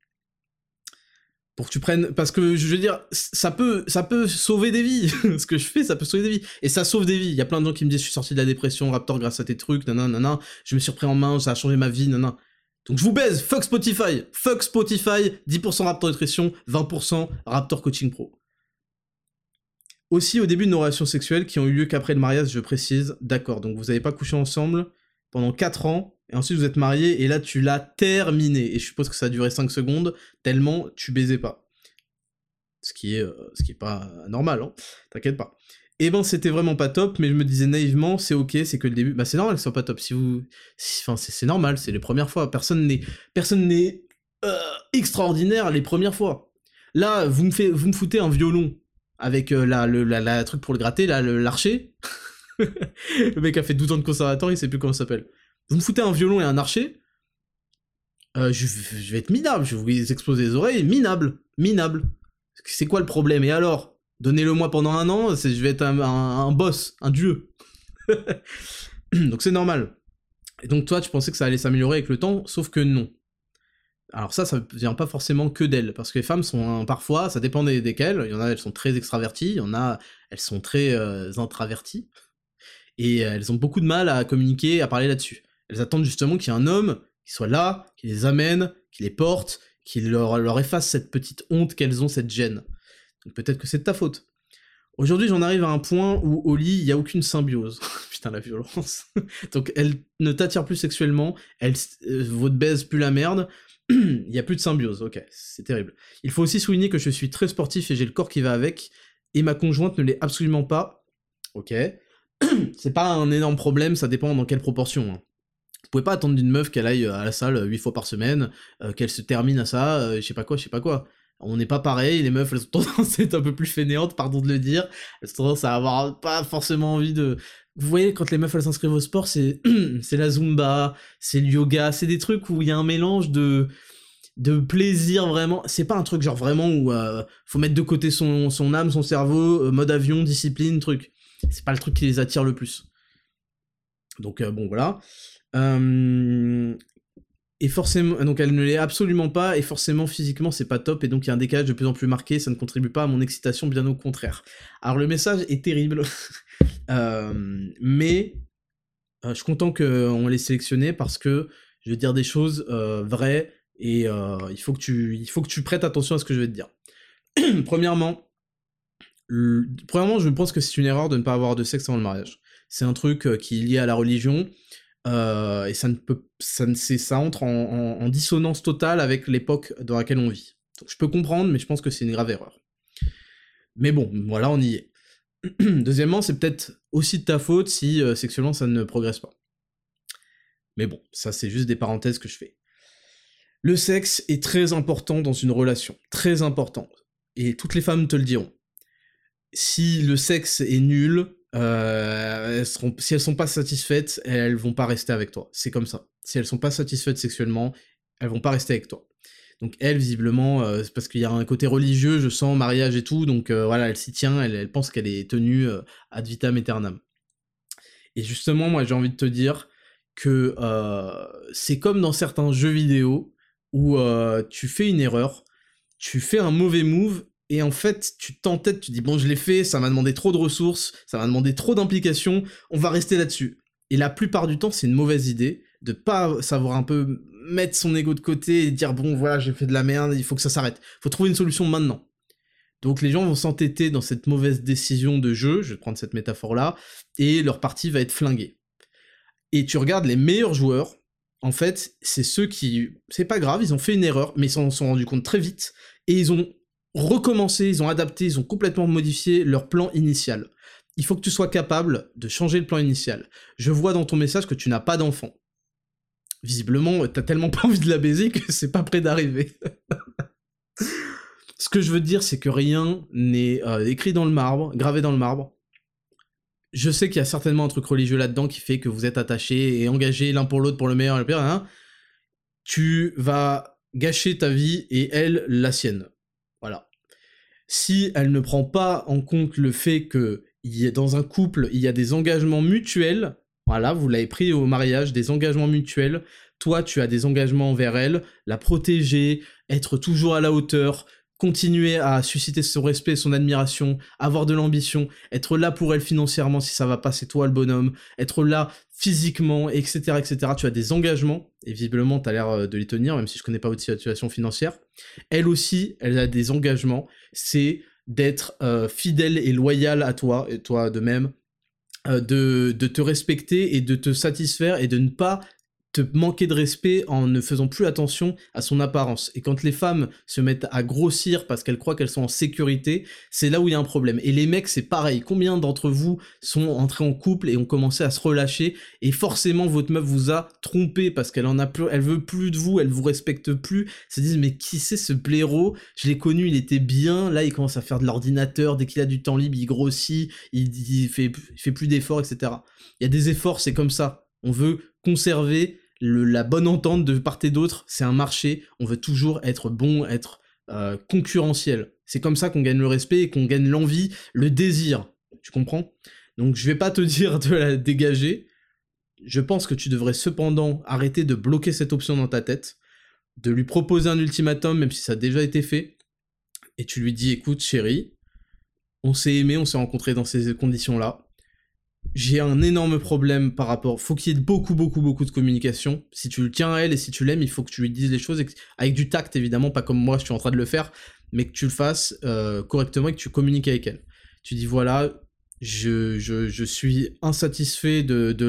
pour que tu prennes parce que je veux dire ça peut ça peut sauver des vies. Ce que je fais ça peut sauver des vies. Et ça sauve des vies. Il y a plein de gens qui me disent je suis sorti de la dépression Raptor grâce à tes trucs nanana nanana je me suis repris en main ça a changé ma vie nanana donc je vous baise. Fuck Spotify. Fuck Spotify. 10% Raptor Nutrition 20% Raptor Coaching Pro. Aussi au début de nos relations sexuelles qui ont eu lieu qu'après le mariage je précise. D'accord. Donc vous avez pas couché ensemble pendant 4 ans et ensuite vous êtes marié, et là tu l'as terminé. Et je suppose que ça a duré 5 secondes, tellement tu baisais pas. Ce qui est, euh, ce qui est pas normal, hein. T'inquiète pas. Et eh ben c'était vraiment pas top, mais je me disais naïvement, c'est ok, c'est que le début. Bah c'est normal que ce soit pas top. Si vous. Enfin, c'est normal, c'est les premières fois. Personne n'est. Personne n'est euh, extraordinaire les premières fois. Là, vous me, fait, vous me foutez un violon avec euh, la, le, la, truc pour le gratter, là, l'archer. le mec a fait 12 ans de conservatoire, il sait plus comment ça s'appelle. Vous me foutez un violon et un archer, euh, je, vais être minable, je vais vous exploser les oreilles, minable, minable. C'est quoi le problème? Et alors? Donnez-le-moi pendant un an, je vais être un, boss, un dieu. donc c'est normal. Et donc toi, tu pensais que ça allait s'améliorer avec le temps, sauf que non. Alors ça, ça vient pas forcément que d'elles, parce que les femmes sont parfois, ça dépend desquelles, il y en a, elles sont très extraverties, il y en a, elles sont très euh, intraverties, et elles ont beaucoup de mal à communiquer, à parler là-dessus. Elles attendent justement qu'il y ait un homme qui soit là, qui les amène, qui les porte, qui leur, efface cette petite honte qu'elles ont, cette gêne. Donc peut-être que c'est de ta faute. Aujourd'hui, j'en arrive à un point où au lit, il n'y a aucune symbiose. Putain, la violence. Donc elle ne t'attire plus sexuellement, elle euh, baise plus la merde. Il n'y a plus de symbiose, ok, c'est terrible. Il faut aussi souligner que je suis très sportif et j'ai le corps qui va avec, et ma conjointe ne l'est absolument pas. Ok. c'est pas un énorme problème, ça dépend dans quelle proportion. Hein. Vous pouvez pas attendre d'une meuf qu'elle aille à la salle 8 fois par semaine, euh, qu'elle se termine à ça, euh, je sais pas quoi, je sais pas quoi. On n'est pas pareil, les meufs elles ont tendance à être un peu plus fainéantes, pardon de le dire, elles ont tendance à avoir pas forcément envie de... Vous voyez, quand les meufs elles s'inscrivent au sport, c'est c'est la zumba, c'est le yoga, c'est des trucs où il y a un mélange de de plaisir vraiment. C'est pas un truc genre vraiment où euh, faut mettre de côté son, son âme, son cerveau, mode avion, discipline, truc. C'est pas le truc qui les attire le plus. Donc bon voilà. Euh, et forcément, donc elle ne l'est absolument pas, et forcément physiquement c'est pas top, et donc il y a un décalage de plus en plus marqué, ça ne contribue pas à mon excitation, bien au contraire. Alors le message est terrible, euh, mais euh, je suis content qu'on l'ait sélectionné parce que je vais dire des choses vraies, et il, faut que tu, il faut que tu prêtes attention à ce que je vais te dire. premièrement, premièrement, je pense que c'est une erreur de ne pas avoir de sexe avant le mariage. C'est un truc qui est lié à la religion, euh, et ça ne peut, ça, ne, ça entre en, dissonance totale avec l'époque dans laquelle on vit. Donc je peux comprendre, mais je pense que c'est une grave erreur. Mais bon, voilà, on y est. Deuxièmement, c'est peut-être aussi de ta faute si euh, sexuellement ça ne progresse pas. Mais bon, ça c'est juste des parenthèses que je fais. Le sexe est très important dans une relation, très important. Et toutes les femmes te le diront. Si le sexe est nul, euh, si elles sont pas satisfaites, elles vont pas rester avec toi. C'est comme ça. Si elles sont pas satisfaites sexuellement, elles vont pas rester avec toi. Donc elle, visiblement, euh, parce qu'il y a un côté religieux, je sens mariage et tout, donc euh, voilà, elle s'y tient, elle, pense qu'elle est tenue ad vitam aeternam. Et justement, moi j'ai envie de te dire que c'est comme dans certains jeux vidéo où tu fais une erreur, tu fais un mauvais move et en fait, tu t'entêtes, tu dis bon, je l'ai fait, ça m'a demandé trop de ressources, ça m'a demandé trop d'implications, on va rester là-dessus. Et la plupart du temps, c'est une mauvaise idée de pas savoir un peu mettre son ego de côté et dire bon, voilà, j'ai fait de la merde, il faut que ça s'arrête. Faut trouver une solution maintenant. Donc les gens vont s'entêter dans cette mauvaise décision de jeu, je vais prendre cette métaphore-là, et leur partie va être flinguée. Et tu regardes les meilleurs joueurs, en fait, c'est ceux qui... C'est pas grave, ils ont fait une erreur, mais ils s'en sont rendus compte très vite, et ils ont recommencé, ils ont adapté, ils ont complètement modifié leur plan initial. Il faut que tu sois capable de changer le plan initial. Je vois dans ton message que tu n'as pas d'enfant. Visiblement, t'as tellement pas envie de la baiser que c'est pas près d'arriver. Ce que je veux dire, c'est que rien n'est euh, écrit dans le marbre, gravé dans le marbre. je sais qu'il y a certainement un truc religieux là-dedans qui fait que vous êtes attachés et engagés l'un pour l'autre pour le meilleur et le pire, hein, tu vas gâcher ta vie et elle la sienne. Si elle ne prend pas en compte le fait que a, dans un couple, il y a des engagements mutuels, voilà, vous l'avez pris au mariage, des engagements mutuels, toi tu as des engagements envers elle, la protéger, être toujours à la hauteur, continuer à susciter son respect, son admiration, avoir de l'ambition, être là pour elle financièrement si ça va pas, c'est toi le bonhomme, être là physiquement, etc., etc. Tu as des engagements, et visiblement tu as l'air euh, de les tenir, même si je connais pas votre situation financière. Elle aussi, elle a des engagements, c'est d'être euh, fidèle et loyal à toi, et toi de même, euh, de, de te respecter et de te satisfaire et de ne pas manquer de respect en ne faisant plus attention à son apparence. Et quand les femmes se mettent à grossir parce qu'elles croient qu'elles sont en sécurité, c'est là où il y a un problème. Et les mecs, c'est pareil. Combien d'entre vous sont entrés en couple et ont commencé à se relâcher et forcément votre meuf vous a trompé parce qu'elle en a plus, elle veut plus de vous, elle vous respecte plus. Se disent mais qui c'est ce blaireau? Je l'ai connu, il était bien. Là, il commence à faire de l'ordinateur. Dès qu'il a du temps libre, il grossit, il, il fait plus d'efforts, etc. Il y a des efforts, c'est comme ça. On veut conserver la bonne entente de part et d'autre, c'est un marché, on veut toujours être bon, être euh, concurrentiel. C'est comme ça qu'on gagne le respect et qu'on gagne l'envie, le désir. Tu comprends? Donc je vais pas te dire de la dégager. Je pense que tu devrais cependant arrêter de bloquer cette option dans ta tête, de lui proposer un ultimatum, même si ça a déjà été fait, et tu lui dis écoute chérie, on s'est aimé, on s'est rencontré dans ces conditions-là j'ai un énorme problème par rapport. Faut qu'il y ait beaucoup, beaucoup, beaucoup de communication. Si tu le tiens à elle et si tu l'aimes, il faut que tu lui dises les choses avec du tact, évidemment, pas comme moi, je suis en train de le faire, mais que tu le fasses euh, correctement et que tu communiques avec elle. Tu dis voilà, je, je, je, suis insatisfait de, de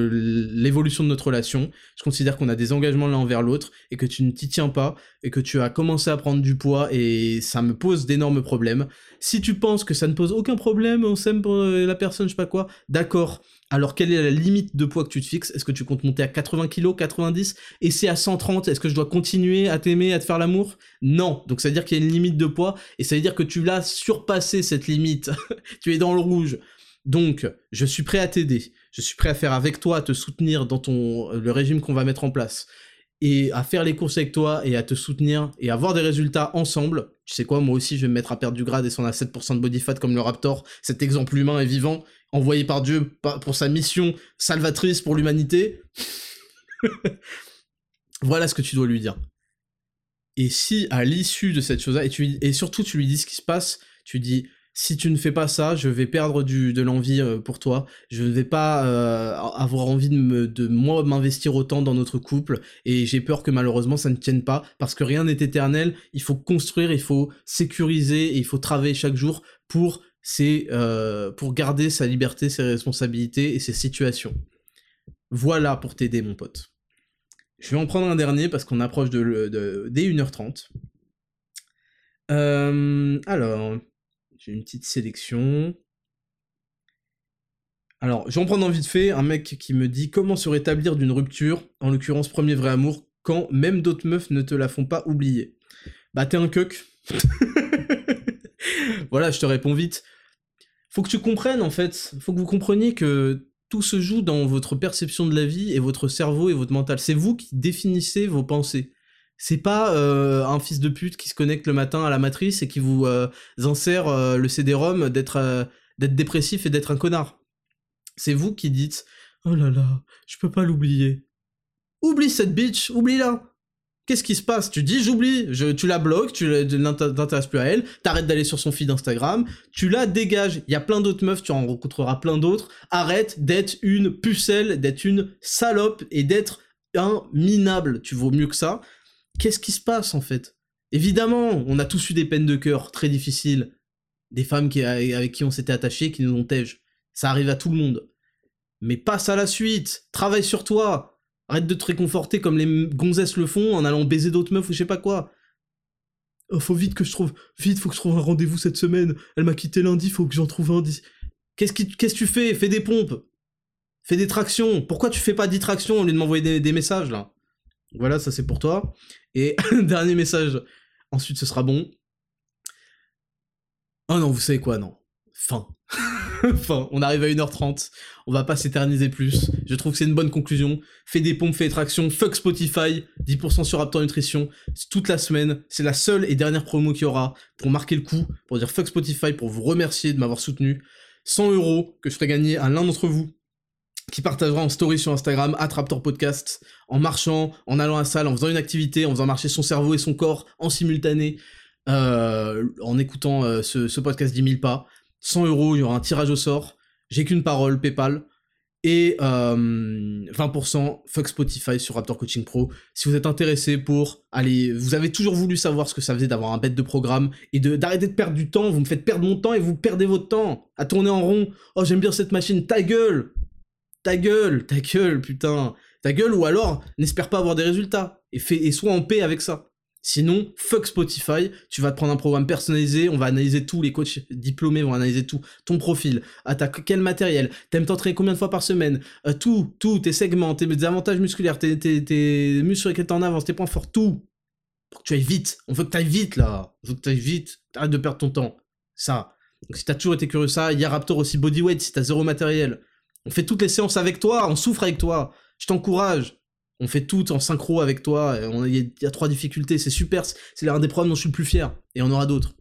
l'évolution de notre relation. Je considère qu'on a des engagements l'un envers l'autre et que tu ne t'y tiens pas et que tu as commencé à prendre du poids et ça me pose d'énormes problèmes. Si tu penses que ça ne pose aucun problème, on s'aime pour euh, la personne, je sais pas quoi, d'accord. Alors quelle est la limite de poids que tu te fixes? Est-ce que tu comptes monter à 80 kg, 90 Et c'est à 130, est-ce que je dois continuer à t'aimer, à te faire l'amour? Non. Donc ça veut dire qu'il y a une limite de poids et ça veut dire que tu l'as surpassé cette limite. tu es dans le rouge. Donc, je suis prêt à t'aider. Je suis prêt à faire avec toi, à te soutenir dans ton le régime qu'on va mettre en place et à faire les courses avec toi et à te soutenir et avoir des résultats ensemble. Tu sais quoi, moi aussi je vais me mettre à perdre du grade et si on a 7% de body fat comme le Raptor, cet exemple humain et vivant, envoyé par Dieu pour sa mission salvatrice pour l'humanité. voilà ce que tu dois lui dire. Et si à l'issue de cette chose-là, et surtout tu lui dis ce qui se passe, tu dis si tu ne fais pas ça, je vais perdre de l'envie euh, pour toi. Je ne vais pas euh, avoir envie de, moi m'investir autant dans notre couple. Et j'ai peur que malheureusement ça ne tienne pas. Parce que rien n'est éternel. Il faut construire, il faut sécuriser et il faut travailler chaque jour pour, euh, garder sa liberté, ses responsabilités et ses situations. Voilà pour t'aider mon pote. Je vais en prendre un dernier parce qu'on approche de, de, dès 1h30. alors, j'ai une petite sélection. Alors, j'en prends de fait, un mec qui me dit comment se rétablir d'une rupture, en l'occurrence premier vrai amour, quand même d'autres meufs ne te la font pas oublier? Bah t'es un cuck. voilà, je te réponds vite. Faut que tu comprennes en fait, faut que vous compreniez que tout se joue dans votre perception de la vie et votre cerveau et votre mental. C'est vous qui définissez vos pensées. C'est pas euh, un fils de pute qui se connecte le matin à la matrice et qui vous euh, insère euh, le CD-ROM d'être dépressif et d'être un connard. C'est vous qui dites Oh là là, je peux pas l'oublier. Oublie cette bitch, oublie-la. Qu'est-ce qui se passe? Tu dis j'oublie, tu la bloques, tu t'intéresses plus à elle, t'arrêtes d'aller sur son feed Instagram, tu la dégages. Il y a plein d'autres meufs, tu en rencontreras plein d'autres. Arrête d'être une pucelle, d'être une salope et d'être un minable. Tu vaux mieux que ça qu'est-ce qui se passe en fait? Évidemment, on a tous eu des peines de cœur très difficiles, des femmes qui, avec qui on s'était attaché, qui nous ont tège. Ça arrive à tout le monde. Mais passe à la suite, travaille sur toi, arrête de te réconforter comme les gonzesses le font en allant baiser d'autres meufs ou je sais pas quoi. Oh, faut vite que je trouve, vite, faut que je trouve un rendez-vous cette semaine. Elle m'a quitté lundi, faut que j'en trouve un. Qu'est-ce que tu fais? Fais des pompes. Fais des tractions. Pourquoi tu fais pas 10 tractions au lieu de m'envoyer des messages là? Voilà, ça c'est pour toi. Et dernier message, ensuite ce sera bon. Oh non, vous savez quoi, non. Fin. enfin, on arrive à 1h30, on va pas s'éterniser plus. Je trouve que c'est une bonne conclusion. Fais des pompes, fais des tractions, fuck Spotify, 10% sur Raptor Nutrition, toute la semaine. C'est la seule et dernière promo qu'il y aura pour marquer le coup, pour dire fuck Spotify, pour vous remercier de m'avoir soutenu. 100 euros que je ferai gagner à l'un d'entre vous qui partagera en story sur Instagram, Raptor Podcast, en marchant, en allant à la salle, en faisant une activité, en faisant marcher son cerveau et son corps en simultané, euh, en écoutant euh, ce, podcast 10 000 pas. 100 euros, il y aura un tirage au sort. J'ai qu'une parole, PayPal. Et 20% euh, fuck Spotify sur Raptor Coaching Pro. Si vous êtes intéressé pour aller, vous avez toujours voulu savoir ce que ça faisait d'avoir un bête de programme et de d'arrêter de perdre du temps. Vous me faites perdre mon temps et vous perdez votre temps à tourner en rond. Oh j'aime bien cette machine. Ta gueule, ta gueule, ta gueule, putain, ta gueule. Ou alors n'espère pas avoir des résultats et fais et sois en paix avec ça. Sinon, fuck Spotify, tu vas te prendre un programme personnalisé, on va analyser tous les coachs diplômés vont analyser tout, ton profil, attaque quel matériel, t'aimes t'entraîner combien de fois par semaine, euh, tout, tout, tes segments, tes avantages musculaires, tes, tes, muscles sur lesquels t'en avances, tes points forts, tout. Pour que tu ailles vite, on veut que t'ailles vite là, on veut que t'ailles vite, arrête de perdre ton temps. Ça. Donc si t'as toujours été curieux ça, il y a Raptor aussi Bodyweight si t'as zéro matériel. On fait toutes les séances avec toi, on souffre avec toi, je t'encourage. On fait tout en synchro avec toi, il y, a trois difficultés, c'est super, c'est l'un des programmes dont je suis le plus fier, et on aura d'autres.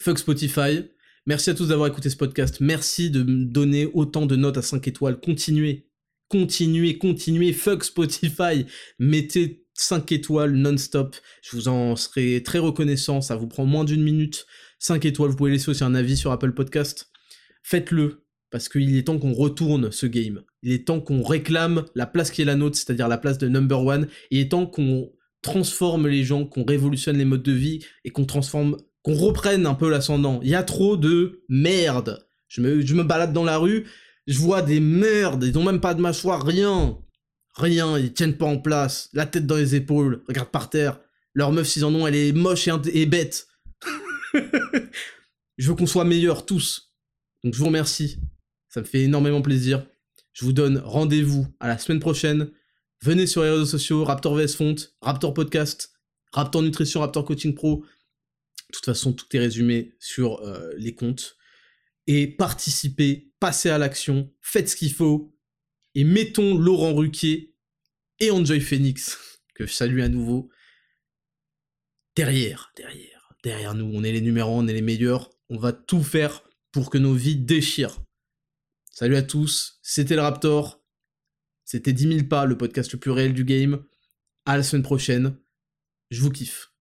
Fuck Spotify, merci à tous d'avoir écouté ce podcast, merci de me donner autant de notes à 5 étoiles, continuez, continuez, continuez, fuck Spotify, mettez 5 étoiles non-stop, je vous en serai très reconnaissant, ça vous prend moins d'une minute, 5 étoiles, vous pouvez laisser aussi un avis sur Apple Podcast, faites-le, parce qu'il est temps qu'on retourne ce game. Il est temps qu'on réclame la place qui est la nôtre, c'est-à-dire la place de number one. Il est temps qu'on transforme les gens, qu'on révolutionne les modes de vie et qu'on transforme, qu'on reprenne un peu l'ascendant. Il y a trop de merde. Je me, je me balade dans la rue, je vois des merdes, ils ont même pas de mâchoire, rien. Rien, ils tiennent pas en place, la tête dans les épaules, regarde par terre. Leur meuf, s'ils en ont, elle est moche et, et bête. je veux qu'on soit meilleurs tous. Donc je vous remercie. Ça me fait énormément plaisir. Je vous donne rendez-vous à la semaine prochaine. Venez sur les réseaux sociaux, Raptor VS Font, Raptor Podcast, Raptor Nutrition, Raptor Coaching Pro. De toute façon, tout est résumé sur euh, les comptes. Et participez, passez à l'action, faites ce qu'il faut. Et mettons Laurent Ruquier et Enjoy Phoenix, que je salue à nouveau, derrière, derrière, derrière nous. On est les numéros, on est les meilleurs. On va tout faire pour que nos vies déchirent. Salut à tous, c'était le Raptor. C'était 10 000 pas, le podcast le plus réel du game. À la semaine prochaine. Je vous kiffe.